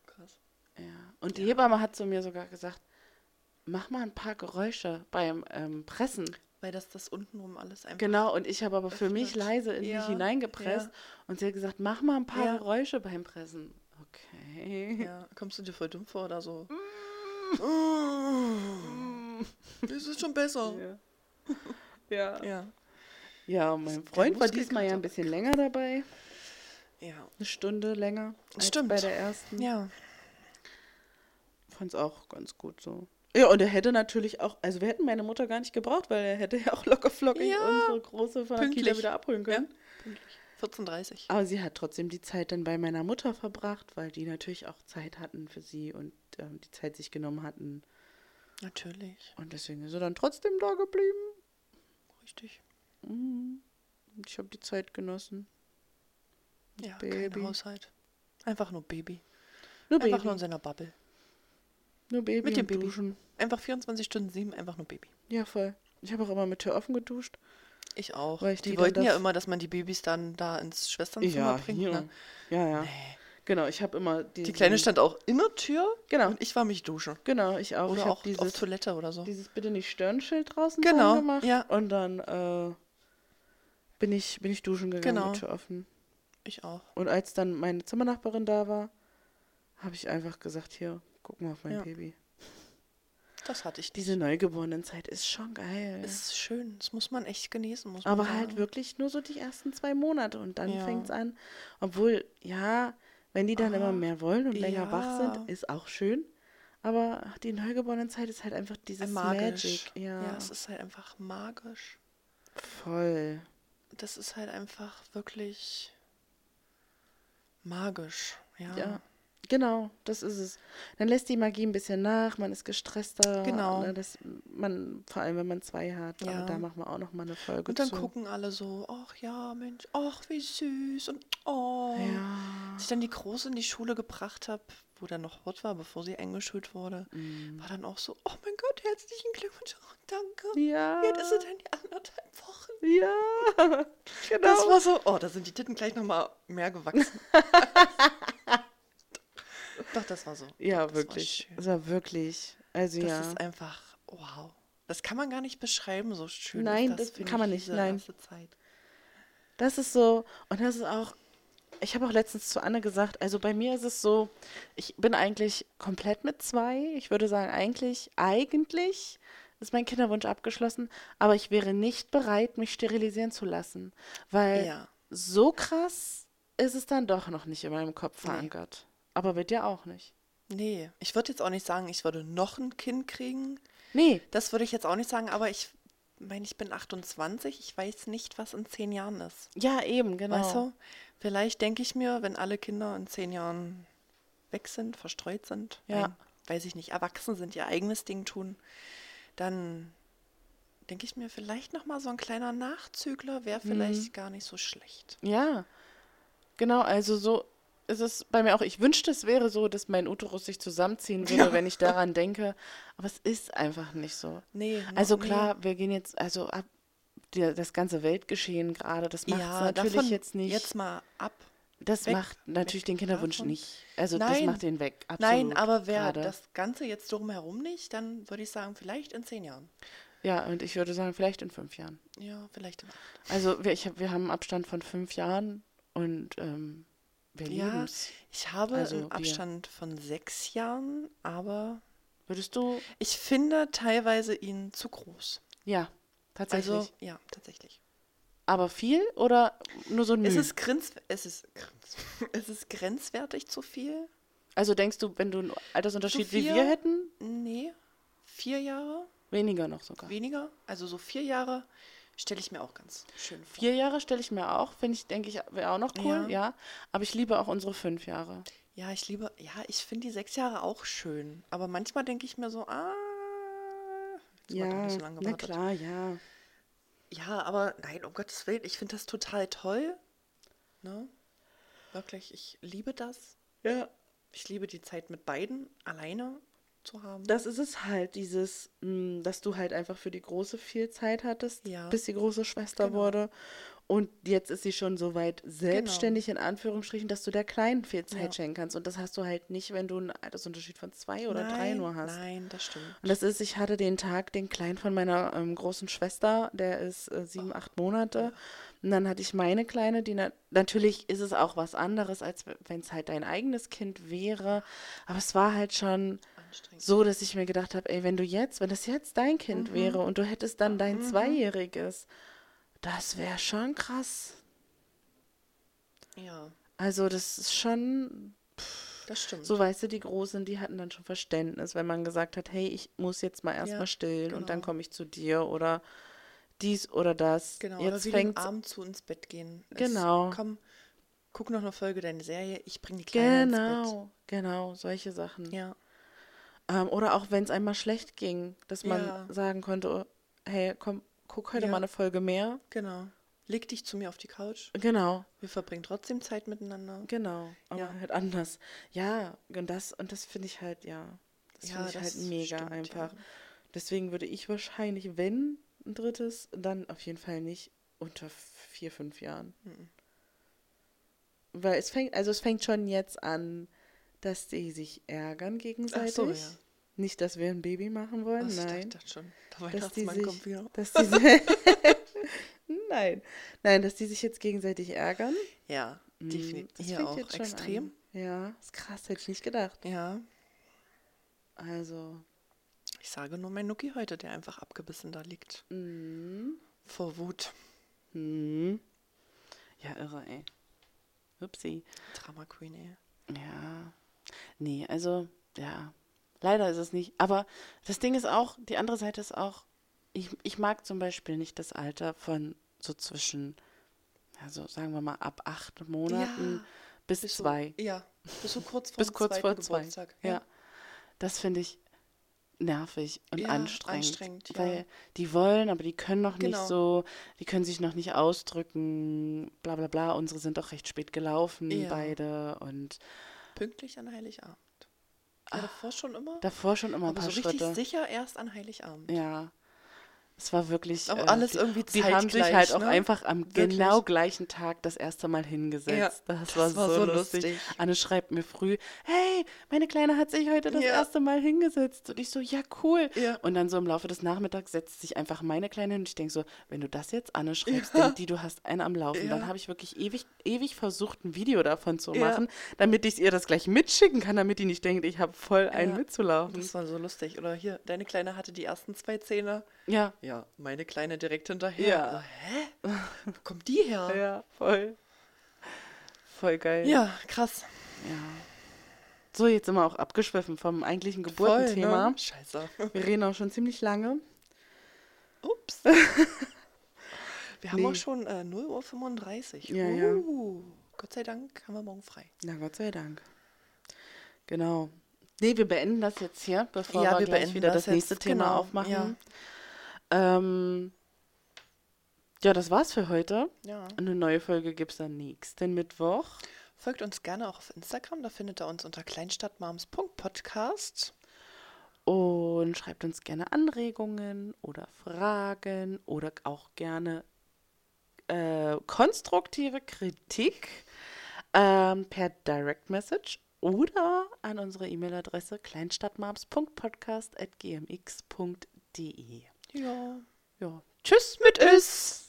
Krass. Ja. Und die Hebamme hat zu mir sogar gesagt, mach mal ein paar Geräusche beim ähm, Pressen. Weil das das untenrum alles einfach. Genau, und ich habe aber für mich öffnet. leise in Ja, mich hineingepresst ja. und sie hat gesagt, mach mal ein paar Ja. Geräusche beim Pressen. Okay. Ja, kommst du dir voll dumm vor oder so? Mm. Das ist schon besser. Ja. Ja. Ja. Mein Freund war diesmal ja ein bisschen länger dabei. Ja. Eine Stunde länger als Stimmt. bei der ersten. Ja. Fand es auch ganz gut so. Ja, und er hätte natürlich auch, also wir hätten meine Mutter gar nicht gebraucht, weil er hätte ja auch locker flockig Ja, unsere Große von der Kita pünktlich. wieder abholen können. 14.30 Aber sie hat trotzdem die Zeit dann bei meiner Mutter verbracht, weil die natürlich auch Zeit hatten für sie und ähm, die Zeit sich genommen hatten. Natürlich. Und deswegen ist sie dann trotzdem da geblieben. Richtig. Mhm. Ich habe die Zeit genossen. Ja, Baby. kein Haushalt. Einfach nur Baby. Nur Einfach Baby. nur in seiner Bubble. Nur Baby mit dem Baby. Duschen. Einfach 24 Stunden sieben, einfach nur Baby. Ja, voll. Ich habe auch immer mit Tür offen geduscht. Ich auch. Ich die, die wollten ja immer, dass man die Babys dann da ins Schwesternzimmer bringt. hier. Ne? Ja, ja. Nee. Genau, ich habe immer Die Kleine stand auch in der Tür Genau, und ich war mich duschen. genau, ich auch. ich Oder habe auch auf dieses, Toilette oder so. dieses bitte nicht Stirnschild draußen Genau, gemacht. ja. Und dann äh, bin, ich, bin ich duschen gegangen Genau. mit Tür offen. Ich auch. Und als dann meine Zimmernachbarin da war, habe ich einfach gesagt, hier, guck mal auf mein Ja. Baby. Das hatte ich. Diese Neugeborenen-Zeit ist schon geil. ist schön. Das muss man echt genießen. Muss Aber sagen. halt wirklich nur so die ersten zwei Monate und dann Ja. fängt's an. Obwohl, ja, wenn die dann immer Ah, mehr wollen und länger wach ja. sind, ist auch schön. Aber die Neugeborenen-Zeit ist halt einfach dieses magisch. Magic. Ja, ja, es ist halt einfach magisch. voll. das ist halt einfach wirklich magisch. Ja. Ja. Genau, das ist es. Dann lässt die Magie ein bisschen nach, man ist gestresster. Genau. Ne, das, man, vor allem, wenn man zwei hat. Ja. Aber da machen wir auch noch mal eine Folge Und dann zu. gucken alle so, ach ja, Mensch, ach wie süß und oh. Ja. Als ich dann die Große in die Schule gebracht habe, wo dann noch Hort war, bevor sie eingeschult wurde, Mhm. war dann auch so, oh mein Gott, herzlichen Glückwunsch, oh, danke. Ja. Alt ist sie denn die anderthalb Wochen? Ja. Genau. Das war so, oh, da sind die Titten gleich nochmal mehr gewachsen. Doch, das war so. ja, das wirklich. War schön. Das war wirklich. Also Das ja. ist einfach, wow. Das kann man gar nicht beschreiben, so schön. Nein, das, das kann man ich, nicht, nein. Das ist so, und das ist auch, ich habe auch letztens zu Anne gesagt, also bei mir ist es so, ich bin eigentlich komplett mit zwei. Ich würde sagen, eigentlich, eigentlich ist mein Kinderwunsch abgeschlossen, aber ich wäre nicht bereit, mich sterilisieren zu lassen, weil Ja. so krass ist es dann doch noch nicht in meinem Kopf Nee. Aber bei dir auch nicht. Nee, ich würde jetzt auch nicht sagen, ich würde noch ein Kind kriegen. Nee, Das würde ich jetzt auch nicht sagen, aber ich meine, ich bin 28. Ich weiß nicht, was in zehn Jahren ist. ja, eben, genau. Weißt du? Vielleicht denke ich mir, wenn alle Kinder in zehn Jahren weg sind, verstreut sind, Ja. nein, weiß ich nicht, erwachsen sind, ihr eigenes Ding tun, dann denke ich mir, vielleicht nochmal so ein kleiner Nachzügler wäre Mhm. vielleicht gar nicht so schlecht. Ja, genau, also so ist es bei mir auch. Ich wünschte, es wäre so, dass mein Uterus sich zusammenziehen würde, Ja. wenn ich daran denke. Aber es ist einfach nicht so. Nee, Also nee. klar, wir gehen jetzt, also ab die, das ganze Weltgeschehen gerade, das macht ja, natürlich jetzt nicht. Jetzt mal ab. das weg- macht natürlich den Kinderwunsch davon. nicht. Also das Nein. macht den weg. Absolut, Nein, aber wäre das Ganze jetzt drumherum nicht, dann würde ich sagen, vielleicht in zehn Jahren. Ja, und ich würde sagen, vielleicht in fünf Jahren. Ja, vielleicht in acht. Also wir, ich hab, wir haben einen Abstand von fünf Jahren und ähm, wir Ja. Ich habe Also einen. Abstand von sechs Jahren, aber Würdest du? ich finde teilweise ihn zu groß. Ja, tatsächlich. Also, ja, tatsächlich. Aber viel oder nur so ein Es ist, grenz, es, ist, es ist grenzwertig zu viel. Also denkst du, wenn du einen Altersunterschied wie viel? wir hätten, Nee, vier Jahre weniger noch sogar. weniger. Also so vier Jahre stelle ich mir auch ganz schön vor. Vier Jahre stelle ich mir auch, finde ich, denke ich, wäre auch noch cool, ja. Ja. Aber ich liebe auch unsere fünf Jahre. Ja, ich liebe, ja, ich finde die sechs Jahre auch schön. Aber manchmal denke ich mir so, ah, jetzt doch nicht so lange na klar, ja. Ja, aber nein, um Gottes Willen, ich finde das total toll. Ne? Wirklich, ich liebe das. Ja. Ich liebe die Zeit mit beiden alleine zu haben. Das ist es halt, dieses, mh, dass du halt einfach für die Große viel Zeit hattest, Ja. bis die große Schwester Genau. wurde. Und jetzt ist sie schon so weit selbstständig, in Anführungsstrichen, dass du der Kleinen viel Zeit Ja. schenken kannst. Und das hast du halt nicht, wenn du einen Altersunterschied von zwei oder drei nein, nur hast. Nein, das stimmt. Und das ist, ich hatte den Tag, den Kleinen von meiner ähm, großen Schwester, der ist äh, sieben, Oh. acht Monate. Und dann hatte ich meine Kleine, die na natürlich ist es auch was anderes, als wenn es halt dein eigenes Kind wäre. Aber es war halt schon Anstrengend. so, dass ich mir gedacht habe, ey, wenn du jetzt, wenn das jetzt dein Mhm. Kind wäre und du hättest dann dein Zweijähriges, das wäre schon krass. Ja, Also das ist schon, das stimmt. so weißt du, die Großen, die hatten dann schon Verständnis, wenn man gesagt hat, hey, ich muss jetzt mal erstmal Ja, stillen und dann genau. komme ich zu dir oder dies oder das. genau, oder jetzt wie fängt dem Abend zu ins Bett gehen. Es- Genau. komm, guck noch eine Folge deine Serie, ich bringe die Kleine ins Bett. Genau, genau, solche Sachen. Ja, Ähm, oder auch wenn es einmal schlecht ging, dass man Ja. sagen konnte, hey, komm, guck heute Ja. mal eine Folge mehr. genau. Leg dich zu mir auf die Couch. Genau, Wir verbringen trotzdem Zeit miteinander. genau, aber Ja. halt anders. Ja, und das und das finde ich halt, ja, das finde ich halt mega stimmt, einfach. Deswegen würde ich wahrscheinlich, wenn ein drittes, dann auf jeden Fall nicht unter vier, fünf Jahren. Mhm. Weil es fängt, also es fängt schon jetzt an, dass die sich ärgern Ach gegenseitig. so, ja. Nicht, dass wir ein Baby machen wollen, Ach, ich nein. dachte schon, der die Weihnachtsmann sich, kommt wieder. dass die, nein, nein, dass die sich jetzt gegenseitig ärgern. Ja, Mm, definitiv. das Hier auch extrem. An. Ja, ist krass, hätte ich nicht gedacht. Ja, Also, ich sage nur mein Nuki heute, der einfach abgebissen da liegt. mm, Vor Wut. hm. Ja, irre, ey. Upsi. Drama Queen, ey. Ja. Nee, also, ja. Leider ist es nicht. Aber das Ding ist auch, die andere Seite ist auch, ich, ich mag zum Beispiel nicht das Alter von so zwischen also sagen wir mal ab acht Monaten Ja, bis, Bis zwei. So, ja, bis so kurz vor bis kurz vor zwei. Geburtstag. Ja. Das finde ich nervig und Ja, anstrengend. anstrengend, ja. Weil die wollen, aber die können noch nicht Genau. so, die können sich noch nicht ausdrücken, bla bla bla. Unsere sind doch recht spät gelaufen, Ja. beide. Und Pünktlich an Heiligabend. Ja, davor schon immer. davor schon immer ein aber paar so richtig Schritte. sicher erst an Heiligabend. Ja. Es war wirklich. Aber äh, alles die, irgendwie Die haben sich zeitgleich, halt auch ne? einfach am Wirklich. genau gleichen Tag das erste Mal hingesetzt. das, das war, war so lustig. lustig. Anne schreibt mir früh: Hey, meine Kleine hat sich heute das Ja. erste Mal hingesetzt. Und ich so: Ja, cool. Ja. Und dann so im Laufe des Nachmittags setzt sich einfach meine Kleine hin und ich denke so: Wenn du das jetzt Anne schreibst, denkt die, du hast einen am Laufen. Ja. Dann habe ich wirklich ewig, ewig versucht, ein Video davon zu Ja. machen, damit ich ihr das gleich mitschicken kann, damit die nicht denkt, ich habe voll einen Ja. mitzulaufen. Das war so lustig. Oder hier, deine Kleine hatte die ersten zwei Zähne. Ja. Ja, meine Kleine direkt hinterher. Ja. Also, hä? Wo kommt die her? Ja, voll. Voll geil. Ja, krass. Ja. So, jetzt sind wir auch abgeschwiffen vom eigentlichen Voll, Geburtenthema. ne? Scheiße. Wir reden auch schon ziemlich lange. Ups. Wir haben Nee. auch schon äh, 0.35 Uhr. Ja, ja. uh, Gott sei Dank haben wir morgen frei. Na Gott sei Dank. Genau. Nee, wir beenden das jetzt hier, bevor Ja, wir, wir gleich wieder das, das nächste jetzt, Thema genau, aufmachen. ja. Ähm, ja, das war's für heute. Ja. Eine neue Folge gibt's dann nächsten Mittwoch. Folgt uns gerne auch auf Instagram, da findet ihr uns unter kleinstadtmoms.podcast. Und schreibt uns gerne Anregungen oder Fragen oder auch gerne äh, konstruktive Kritik ähm, per Direct Message oder an unsere E-Mail-Adresse kleinstadtmoms.podcast.gmx.de. Ja. Ja, tschüss Mit Is.